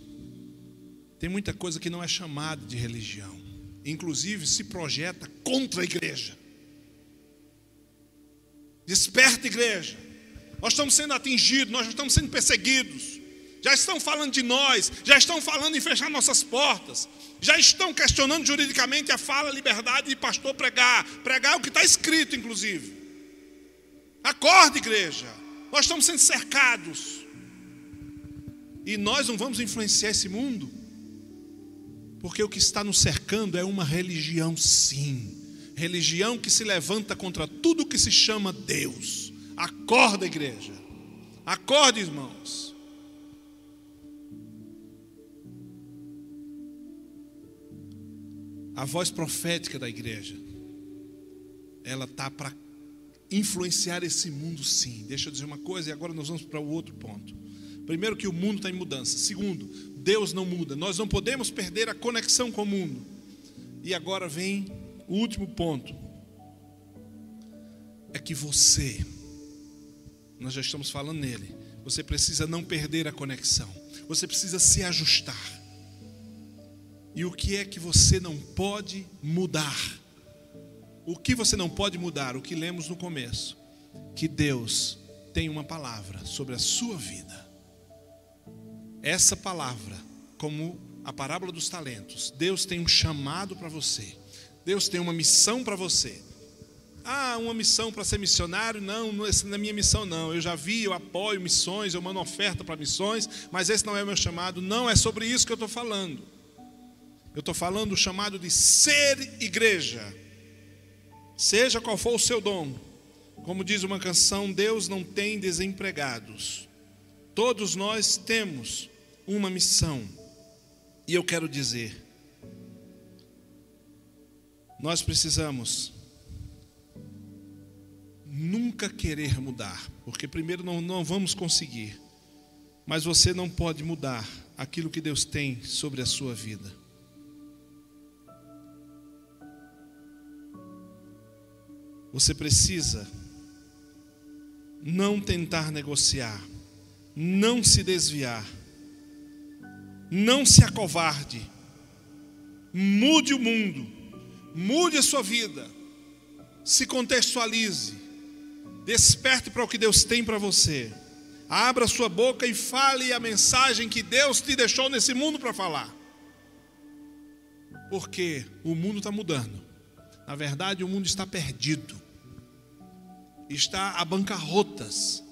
Tem muita coisa que não é chamada de religião inclusive se projeta contra a igreja. Desperta, igreja. Nós estamos sendo atingidos, nós estamos sendo perseguidos. Já estão falando de nós, já estão falando em fechar nossas portas, já estão questionando juridicamente a fala, a liberdade de pastor pregar. Pregar é o que está escrito, inclusive. Acorde, igreja. Nós estamos sendo cercados. E nós não vamos influenciar esse mundo. Porque o que está nos cercando é uma religião, sim. Religião que se levanta contra tudo que se chama Deus. Acorda, igreja. Acorde, irmãos. A voz profética da igreja, ela tá para influenciar esse mundo, sim. Deixa eu dizer uma coisa e agora nós vamos para o outro ponto. Primeiro, que o mundo está em mudança. Segundo, Deus não muda. Nós não podemos perder a conexão com o mundo. E agora vem o último ponto. É que você, nós já estamos falando nele, você precisa não perder a conexão. Você precisa se ajustar. E o que é que você não pode mudar? O que você não pode mudar? O que lemos no começo: que Deus tem uma palavra sobre a sua vida. Essa palavra, como a parábola dos talentos, Deus tem um chamado para você. Deus tem uma missão para você. Ah, uma missão para ser missionário? Não, essa não é minha missão, não. Eu já vi, eu apoio missões, eu mando oferta para missões, mas esse não é o meu chamado. Não é sobre isso que eu estou falando. Eu estou falando do chamado de ser igreja. Seja qual for o seu dom, como diz uma canção, Deus não tem desempregados. Todos nós temos uma missão. E eu quero dizer, nós precisamos nunca querer mudar, porque primeiro não, não vamos conseguir, mas você não pode mudar aquilo que Deus tem sobre a sua vida. Você precisa não tentar negociar, não se desviar, não se acovarde, mude o mundo, mude a sua vida, se contextualize, desperte para o que Deus tem para você, abra sua boca e fale a mensagem que Deus te deixou nesse mundo para falar, porque o mundo está mudando, na verdade, o mundo está perdido. Está a bancarrotas.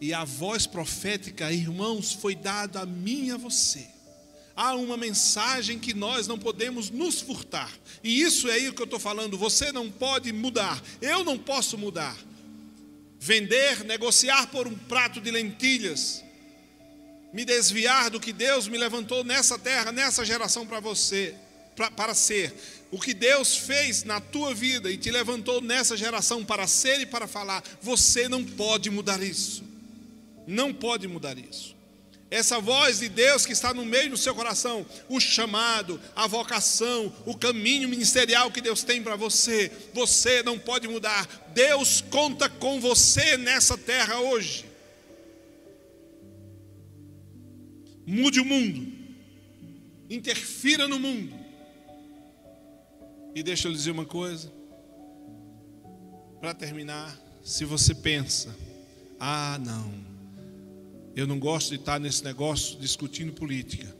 E a voz profética, irmãos, foi dada a mim e a você. Há uma mensagem que nós não podemos nos furtar. E isso é aí que eu estou falando. Você não pode mudar. Eu não posso mudar. Vender, negociar por um prato de lentilhas. Me desviar do que Deus me levantou nessa terra, nessa geração para você, pra, para ser o que Deus fez na tua vida e te levantou nessa geração para ser e para falar, você não pode mudar isso. Não pode mudar isso. Essa voz de Deus que está no meio do seu coração, o chamado, a vocação, o caminho ministerial que Deus tem para você, você não pode mudar. Deus conta com você nessa terra hoje. Mude o mundo, interfira no mundo, e deixa eu dizer uma coisa, para terminar, se você pensa, ah, não, eu não gosto de estar nesse negócio discutindo política,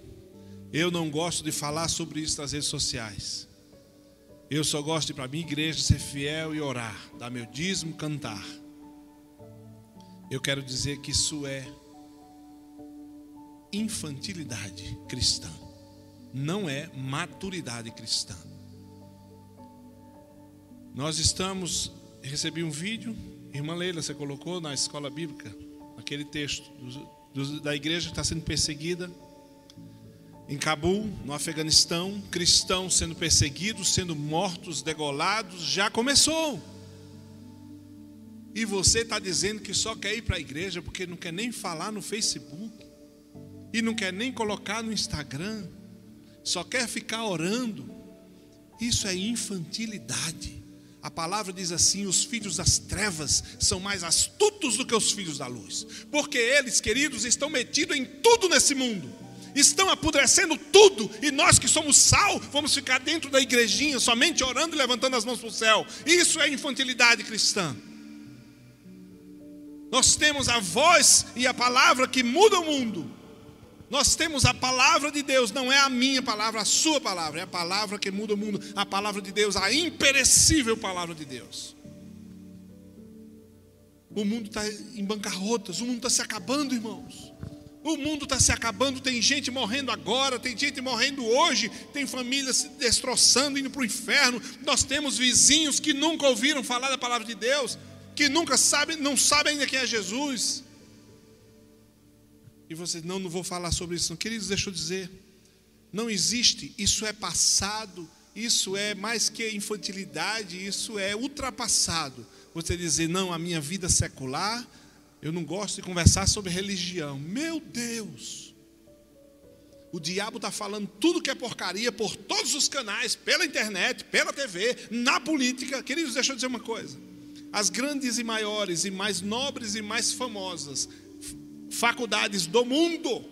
eu não gosto de falar sobre isso nas redes sociais, eu só gosto de para minha igreja ser fiel e orar, dar meu dízimo, cantar. Eu quero dizer que isso é infantilidade cristã, não é maturidade cristã. Nós estamos, recebi um vídeo, irmã Leila, você colocou na escola bíblica, aquele texto do, do, da igreja que está sendo perseguida em Cabul, no Afeganistão, cristãos sendo perseguidos, sendo mortos, degolados, já começou. E você está dizendo que só quer ir para a igreja porque não quer nem falar no Facebook, e não quer nem colocar no Instagram, só quer ficar orando. Isso é infantilidade. A palavra diz assim: os filhos das trevas são mais astutos do que os filhos da luz, porque eles, queridos, estão metidos em tudo nesse mundo, estão apodrecendo tudo, e nós que somos sal, vamos ficar dentro da igrejinha, somente orando e levantando as mãos para o céu. Isso é infantilidade cristã. Nós temos a voz e a palavra que muda o mundo. Nós temos a palavra de Deus, não é a minha palavra, a sua palavra, é a palavra que muda o mundo, a palavra de Deus, a imperecível palavra de Deus. O mundo está em bancarrotas, o mundo está se acabando, irmãos. O mundo está se acabando, tem gente morrendo agora, tem gente morrendo hoje, tem famílias se destroçando, indo para o inferno. Nós temos vizinhos que nunca ouviram falar da palavra de Deus, que nunca sabem, não sabem ainda quem é Jesus. E você, não, não vou falar sobre isso. Não. Queridos, deixa eu dizer. Não existe, isso é passado, isso é mais que infantilidade, isso é ultrapassado. Você dizer, não, a minha vida secular, eu não gosto de conversar sobre religião. Meu Deus! O diabo está falando tudo que é porcaria por todos os canais, pela internet, pela TV, na política. Queridos, deixa eu dizer uma coisa. As grandes e maiores, e mais nobres e mais famosas faculdades do mundo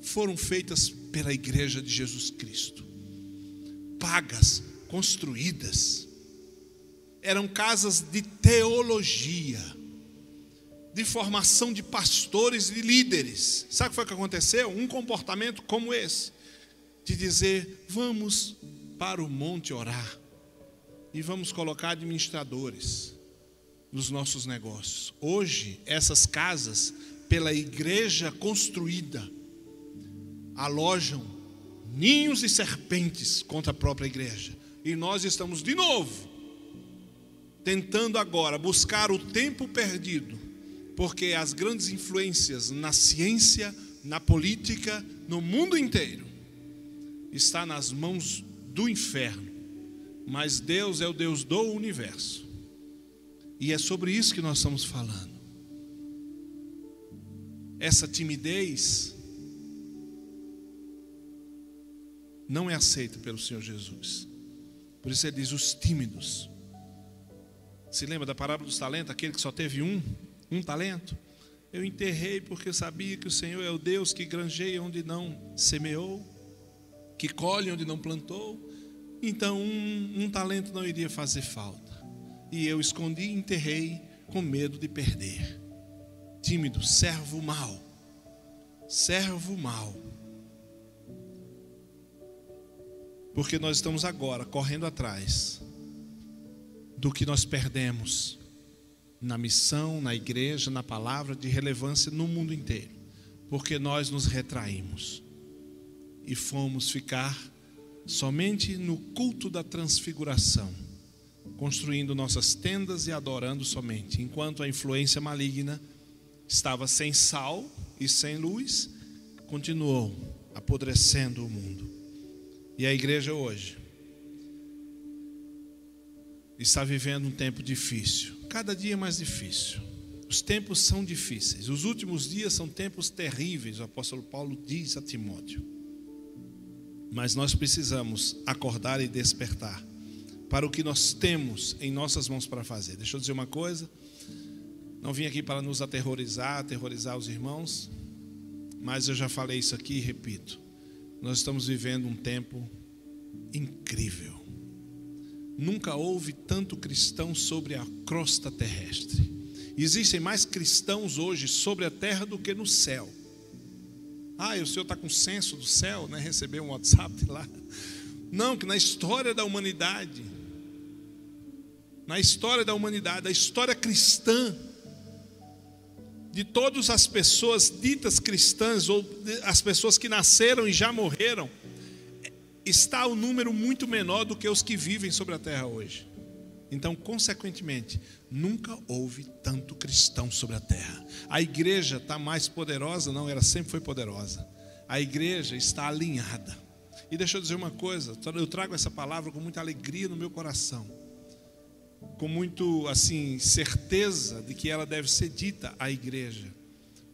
foram feitas pela igreja de Jesus Cristo. Pagas, construídas. Eram casas de teologia, de formação de pastores e líderes. Sabe o que foi que aconteceu? Um comportamento como esse, de dizer: vamos para o monte orar e vamos colocar administradores nos nossos negócios. Hoje, essas casas, pela igreja construída, alojam ninhos e serpentes contra a própria igreja. E nós estamos de novo tentando agora buscar o tempo perdido, porque as grandes influências na ciência, na política, no mundo inteiro está nas mãos do inferno. Mas Deus é o Deus do universo. E é sobre isso que nós estamos falando. Essa timidez não é aceita pelo Senhor Jesus. Por isso ele diz: os tímidos. Se lembra da parábola dos talentos? Aquele que só teve um, um talento? Eu enterrei porque sabia que o Senhor é o Deus que granjeia onde não semeou, que colhe onde não plantou. Então, um, um talento não iria fazer falta. E eu escondi e enterrei com medo de perder. Tímido, servo mau. Servo mau. Porque nós estamos agora correndo atrás do que nós perdemos na missão, na igreja, na palavra de relevância no mundo inteiro. Porque nós nos retraímos e fomos ficar somente no culto da transfiguração, construindo nossas tendas e adorando somente, enquanto a influência maligna estava sem sal e sem luz, continuou apodrecendo o mundo. E a igreja hoje está vivendo um tempo difícil, cada dia mais difícil. Os tempos são difíceis, os últimos dias são tempos terríveis, o apóstolo Paulo diz a Timóteo. Mas nós precisamos acordar e despertar para o que nós temos em nossas mãos para fazer. Deixa eu dizer uma coisa. Não vim aqui para nos aterrorizar, aterrorizar os irmãos, mas eu já falei isso aqui e repito. Nós estamos vivendo um tempo incrível. Nunca houve tanto cristão sobre a crosta terrestre. Existem mais cristãos hoje sobre a terra do que no céu. Ah, e o senhor está com senso do céu, né? Recebeu um WhatsApp lá. Não, que na história da humanidade, na história da humanidade, a história cristã, de todas as pessoas ditas cristãs, ou as pessoas que nasceram e já morreram, está o um número muito menor do que os que vivem sobre a terra hoje. Então, consequentemente, nunca houve tanto cristão sobre a terra. A igreja está mais poderosa? Não, ela sempre foi poderosa. A igreja está alinhada. E deixa eu dizer uma coisa, eu trago essa palavra com muita alegria no meu coração. Com muito assim certeza de que ela deve ser dita à igreja.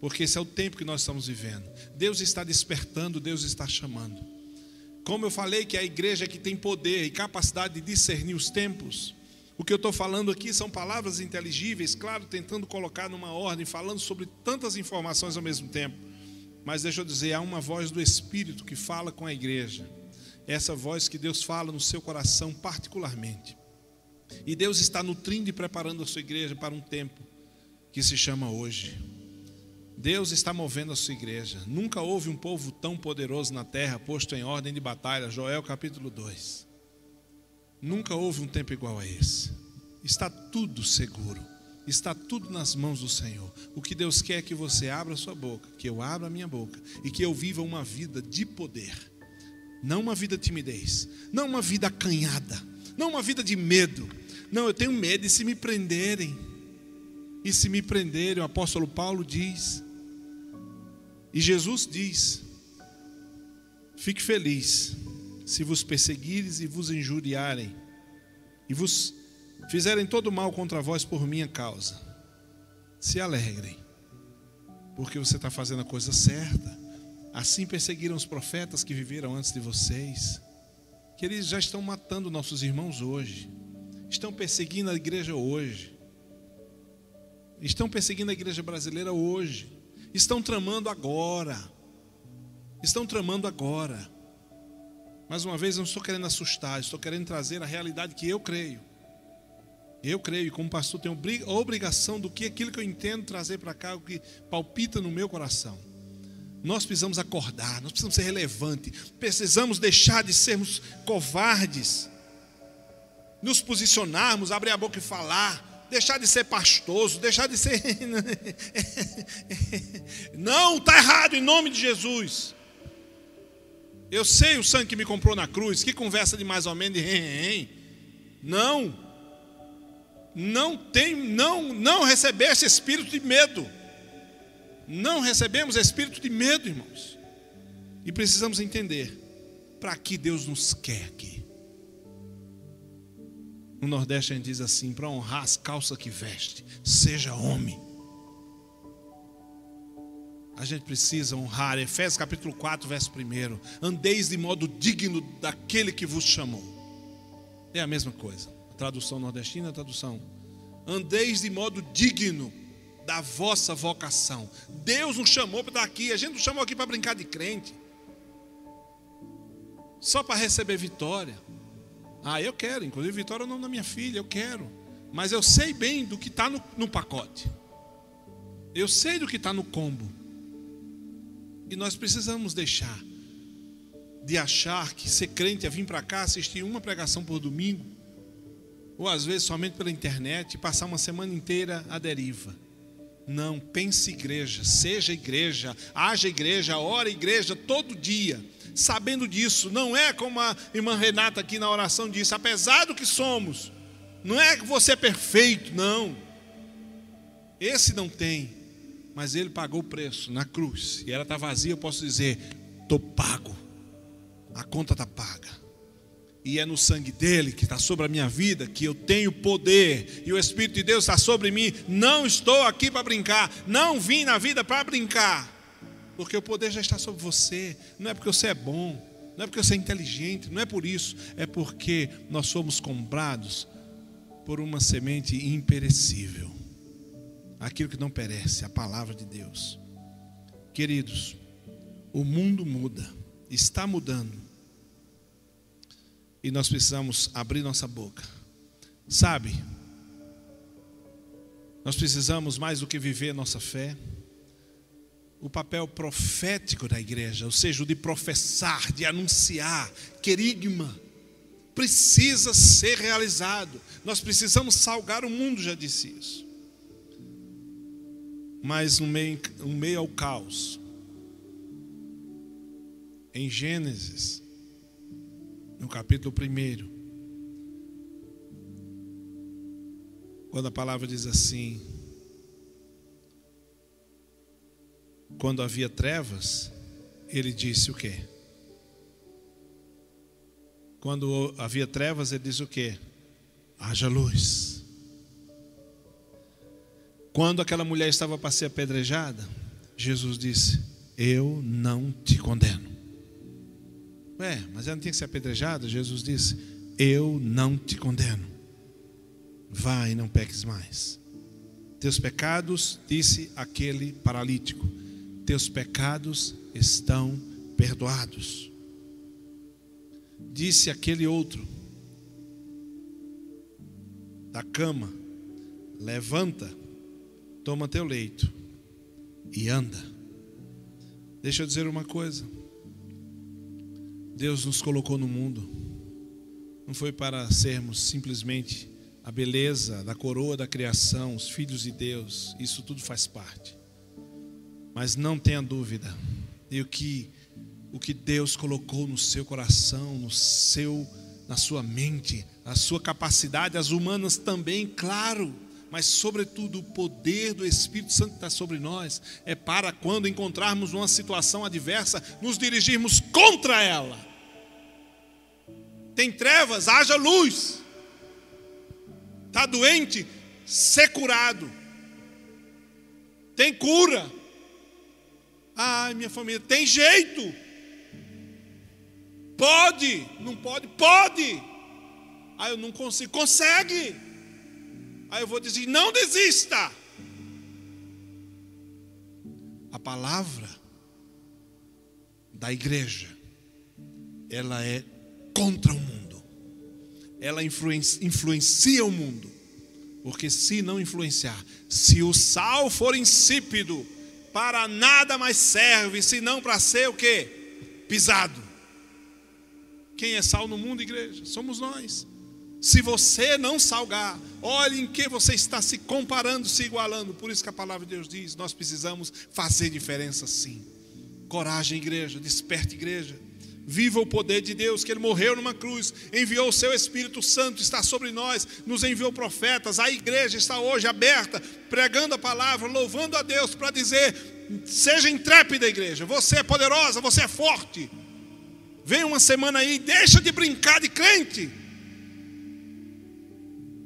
Porque esse é o tempo que nós estamos vivendo. Deus está despertando, Deus está chamando. Como eu falei que a igreja é que tem poder e capacidade de discernir os tempos, o que eu estou falando aqui são palavras inteligíveis, claro, tentando colocar numa ordem, falando sobre tantas informações ao mesmo tempo. Mas deixa eu dizer, há uma voz do Espírito que fala com a igreja. Essa voz que Deus fala no seu coração particularmente. E Deus está nutrindo e preparando a sua igreja para um tempo que se chama hoje. Deus está movendo a sua igreja. Nunca houve um povo tão poderoso na terra, posto em ordem de batalha. Joel capítulo 2. Nunca houve um tempo igual a esse. Está tudo seguro. Está tudo nas mãos do Senhor. O que Deus quer é que você abra a sua boca, que eu abra a minha boca e que eu viva uma vida de poder. Não uma vida de timidez, não uma vida acanhada, não uma vida de medo, Não, eu tenho medo. E se me prenderem? E se me prenderem? O apóstolo Paulo diz. E Jesus diz: Fique feliz se vos perseguires e vos injuriarem, e vos fizerem todo mal contra vós por minha causa. Se alegrem, porque você está fazendo a coisa certa. Assim perseguiram os profetas que viveram antes de vocês, que eles já estão matando nossos irmãos hoje, estão perseguindo a igreja hoje, estão perseguindo a igreja brasileira hoje, estão tramando agora, estão tramando agora. Mais uma vez, eu não estou querendo assustar, estou querendo trazer a realidade que eu creio. Eu creio, e como pastor, tenho a obrigação do que aquilo que eu entendo trazer para cá, o que palpita no meu coração. Nós precisamos acordar, nós precisamos ser relevantes, precisamos deixar de sermos covardes, nos posicionarmos, abrir a boca e falar, deixar de ser pastoso, deixar de ser. <laughs> Não, está errado em nome de Jesus. Eu sei o sangue que me comprou na cruz, que conversa de mais ou menos de Não, não tem, não, não receber esse espírito de medo. Não recebemos espírito de medo, irmãos. E precisamos entender para que Deus nos quer aqui. No Nordeste a gente diz assim: para honrar as calças que veste, seja homem. A gente precisa honrar. Efésios capítulo 4, verso 1. Andeis de modo digno daquele que vos chamou. É a mesma coisa tradução nordestina, a tradução. Andeis de modo digno da vossa vocação. Deus nos chamou para estar aqui. A gente não chamou aqui para brincar de crente. Só para receber vitória. Ah, eu quero. Inclusive, vitória é o nome da minha filha. Eu quero. Mas eu sei bem do que está no, no pacote. Eu sei do que está no combo. E nós precisamos deixar de achar que ser crente é vir para cá assistir uma pregação por domingo ou às vezes somente pela internet, e passar uma semana inteira à deriva. Não, pense igreja, seja igreja, haja igreja, ora igreja todo dia, sabendo disso. Não é como a irmã Renata aqui na oração disse, apesar do que somos, não é que você é perfeito, não. Esse não tem, mas ele pagou o preço na cruz, e ela está vazia, eu posso dizer: estou pago, a conta está paga e é no sangue dele que está sobre a minha vida que eu tenho poder. E o Espírito de Deus está sobre mim. Não estou aqui para brincar, não vim na vida para brincar, porque o poder já está sobre você. Não é porque você é bom, não é porque você é inteligente, não é por isso, é porque nós somos comprados por uma semente imperecível. Aquilo que não perece, a palavra de Deus. Queridos, o mundo muda, está mudando e nós precisamos abrir nossa boca. Sabe? Nós precisamos mais do que viver nossa fé. O papel profético da igreja, ou seja, o de professar, de anunciar, querigma, precisa ser realizado. Nós precisamos salgar o mundo, já disse isso. Mas no meio, no meio ao caos, em Gênesis, no capítulo 1, quando a palavra diz assim: Quando havia trevas, ele disse o quê? Quando havia trevas, ele diz o quê? Haja luz. Quando aquela mulher estava para ser apedrejada, Jesus disse: Eu não te condeno. Ué, mas ela não tinha que ser apedrejada? Jesus disse: Eu não te condeno. Vai e não peques mais. Teus pecados, disse aquele paralítico, teus pecados estão perdoados. Disse aquele outro, da cama: Levanta, toma teu leito e anda. Deixa eu dizer uma coisa. Deus nos colocou no mundo, não foi para sermos simplesmente a beleza da coroa da criação, os filhos de Deus, isso tudo faz parte. Mas não tenha dúvida, e o que o que Deus colocou no seu coração, no seu na sua mente, a sua capacidade, as humanas também, claro, mas sobretudo o poder do Espírito Santo está sobre nós, é para quando encontrarmos uma situação adversa, nos dirigirmos contra ela. Tem trevas, haja luz. Está doente, ser curado. Tem cura. Ai, minha família, tem jeito. Pode, não pode? Pode. Ah, eu não consigo. Consegue. Aí eu vou dizer: não desista. A palavra da igreja, ela é contra o mundo, ela influencia, o mundo, porque se não influenciar, se o sal for insípido, para nada mais serve, senão para ser o que? Pisado. Quem é sal no mundo, igreja? Somos nós. Se você não salgar, olhe em que você está se comparando, se igualando. Por isso que a palavra de Deus diz: nós precisamos fazer diferença sim. Coragem, igreja, desperte, igreja. Viva o poder de Deus, que Ele morreu numa cruz, enviou o seu Espírito Santo, está sobre nós, nos enviou profetas. A igreja está hoje aberta, pregando a palavra, louvando a Deus para dizer: seja intrépida, igreja. Você é poderosa, você é forte. Vem uma semana aí, deixa de brincar de crente.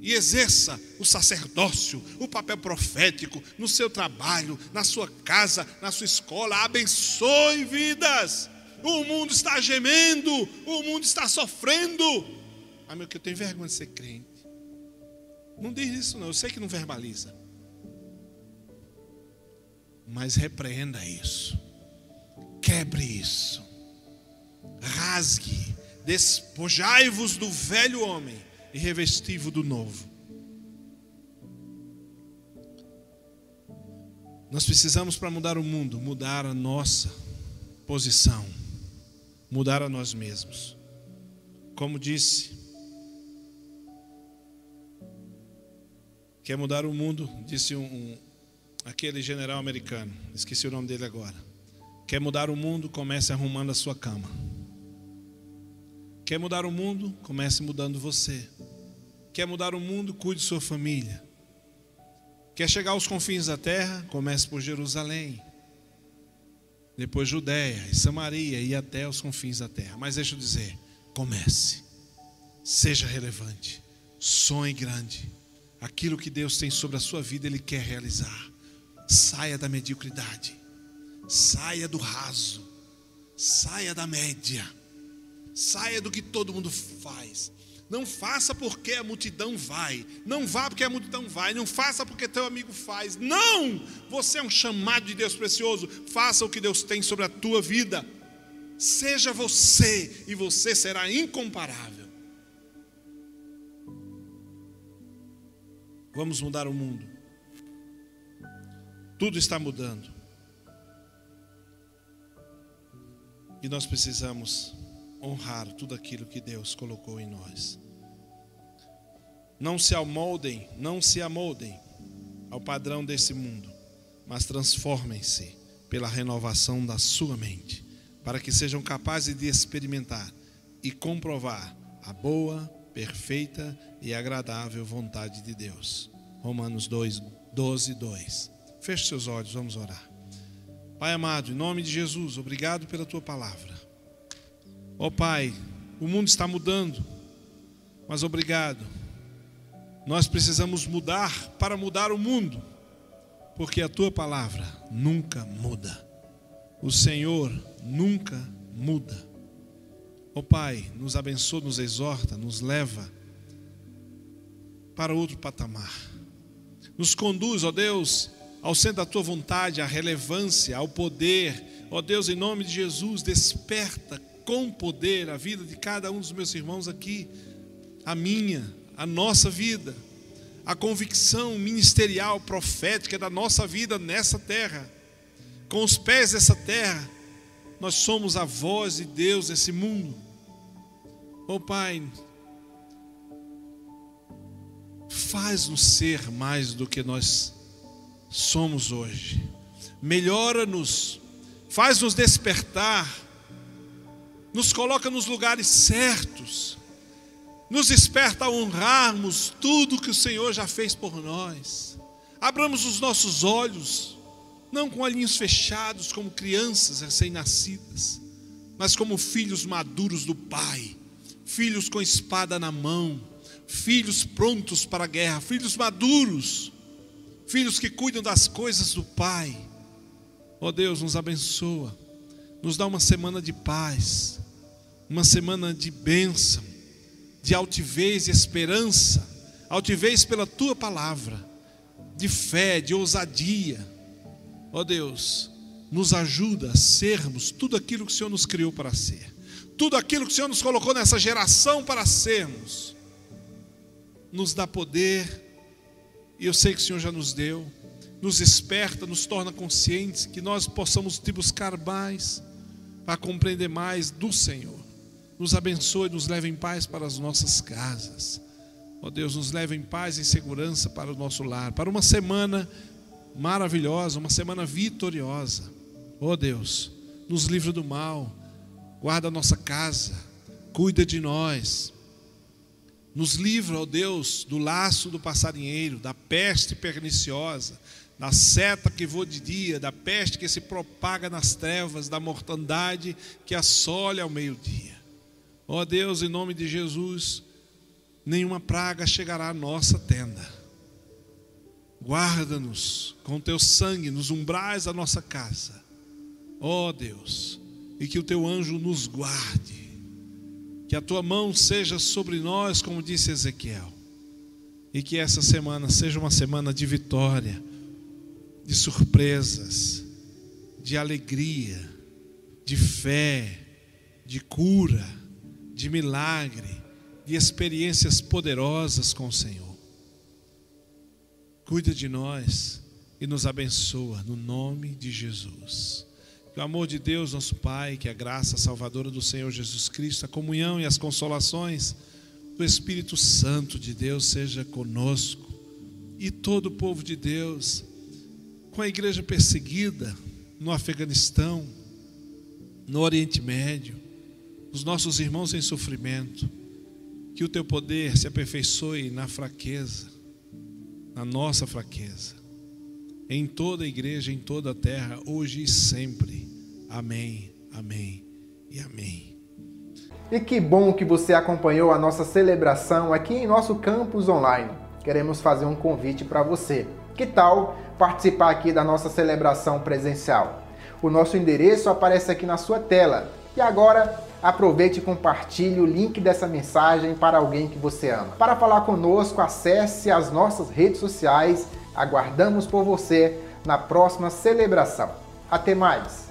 E exerça o sacerdócio, o papel profético no seu trabalho, na sua casa, na sua escola. Abençoe vidas. O mundo está gemendo, o mundo está sofrendo. Ah, meu, que eu tenho vergonha de ser crente. Não diz isso, não. Eu sei que não verbaliza. Mas repreenda isso. Quebre isso rasgue, despojai-vos do velho homem e revesti-vos do novo. Nós precisamos, para mudar o mundo, mudar a nossa posição, mudar a nós mesmos. Como disse, quer mudar o mundo, disse um, um, aquele general americano, esqueci o nome dele agora. Quer mudar o mundo, comece arrumando a sua cama. Quer mudar o mundo? Comece mudando você. Quer mudar o mundo? Cuide de sua família. Quer chegar aos confins da terra? Comece por Jerusalém. Depois Judéia e Samaria e até os confins da terra. Mas deixa eu dizer, comece. Seja relevante. Sonhe grande. Aquilo que Deus tem sobre a sua vida, Ele quer realizar. Saia da mediocridade. Saia do raso. Saia da média Saia do que todo mundo faz. Não faça porque a multidão vai. Não vá porque a multidão vai. Não faça porque teu amigo faz. Não! Você é um chamado de Deus precioso. Faça o que Deus tem sobre a tua vida. Seja você e você será incomparável. Vamos mudar o mundo. Tudo está mudando. E nós precisamos honrar tudo aquilo que Deus colocou em nós. Não se amoldem, não se amoldem ao padrão desse mundo, mas transformem-se pela renovação da sua mente, para que sejam capazes de experimentar e comprovar a boa, perfeita e agradável vontade de Deus. Romanos 2, 12, 2. Feche seus olhos, vamos orar. Pai amado, em nome de Jesus, obrigado pela tua palavra. Ó oh, Pai, o mundo está mudando, mas obrigado. Nós precisamos mudar para mudar o mundo, porque a tua palavra nunca muda. O Senhor nunca muda. Ó oh, Pai, nos abençoa, nos exorta, nos leva para outro patamar. Nos conduz, ó Deus, ao centro da tua vontade, à relevância, ao poder. Ó Deus, em nome de Jesus, desperta com poder a vida de cada um dos meus irmãos aqui, a minha, a nossa vida, a convicção ministerial, profética da nossa vida nessa terra, com os pés dessa terra, nós somos a voz de Deus nesse mundo. Oh Pai, faz-nos ser mais do que nós somos hoje, melhora-nos, faz-nos despertar nos coloca nos lugares certos, Nos desperta a honrarmos tudo que o Senhor já fez por nós. Abramos os nossos olhos, não com olhinhos fechados, como crianças recém-nascidas, mas como filhos maduros do Pai, filhos com espada na mão, filhos prontos para a guerra, filhos maduros, filhos que cuidam das coisas do Pai. Ó oh Deus, nos abençoa, nos dá uma semana de paz, uma semana de bênção, de altivez e esperança, altivez pela tua palavra, de fé, de ousadia. Ó oh Deus, nos ajuda a sermos tudo aquilo que o Senhor nos criou para ser, tudo aquilo que o Senhor nos colocou nessa geração para sermos. Nos dá poder, e eu sei que o Senhor já nos deu, nos esperta, nos torna conscientes que nós possamos te buscar mais, para compreender mais do Senhor nos abençoe, nos leve em paz para as nossas casas. Ó Deus, nos leve em paz e segurança para o nosso lar, para uma semana maravilhosa, uma semana vitoriosa. Ó Deus, nos livra do mal, guarda a nossa casa, cuida de nós. Nos livra, ó Deus, do laço do passarinheiro, da peste perniciosa, da seta que voa de dia, da peste que se propaga nas trevas, da mortandade que assolha ao meio-dia. Ó oh Deus, em nome de Jesus, nenhuma praga chegará à nossa tenda. Guarda-nos com teu sangue nos umbrais da nossa casa. Ó oh Deus, e que o teu anjo nos guarde. Que a tua mão seja sobre nós, como disse Ezequiel. E que essa semana seja uma semana de vitória, de surpresas, de alegria, de fé, de cura de milagre, de experiências poderosas com o Senhor. Cuida de nós e nos abençoa no nome de Jesus. Que o amor de Deus, nosso Pai, que a graça salvadora do Senhor Jesus Cristo, a comunhão e as consolações do Espírito Santo de Deus seja conosco e todo o povo de Deus, com a igreja perseguida no Afeganistão, no Oriente Médio, os nossos irmãos em sofrimento, que o teu poder se aperfeiçoe na fraqueza, na nossa fraqueza, em toda a igreja, em toda a terra, hoje e sempre. Amém, amém e amém. E que bom que você acompanhou a nossa celebração aqui em nosso campus online. Queremos fazer um convite para você. Que tal participar aqui da nossa celebração presencial? O nosso endereço aparece aqui na sua tela. E agora aproveite e compartilhe o link dessa mensagem para alguém que você ama. Para falar conosco, acesse as nossas redes sociais. Aguardamos por você na próxima celebração. Até mais!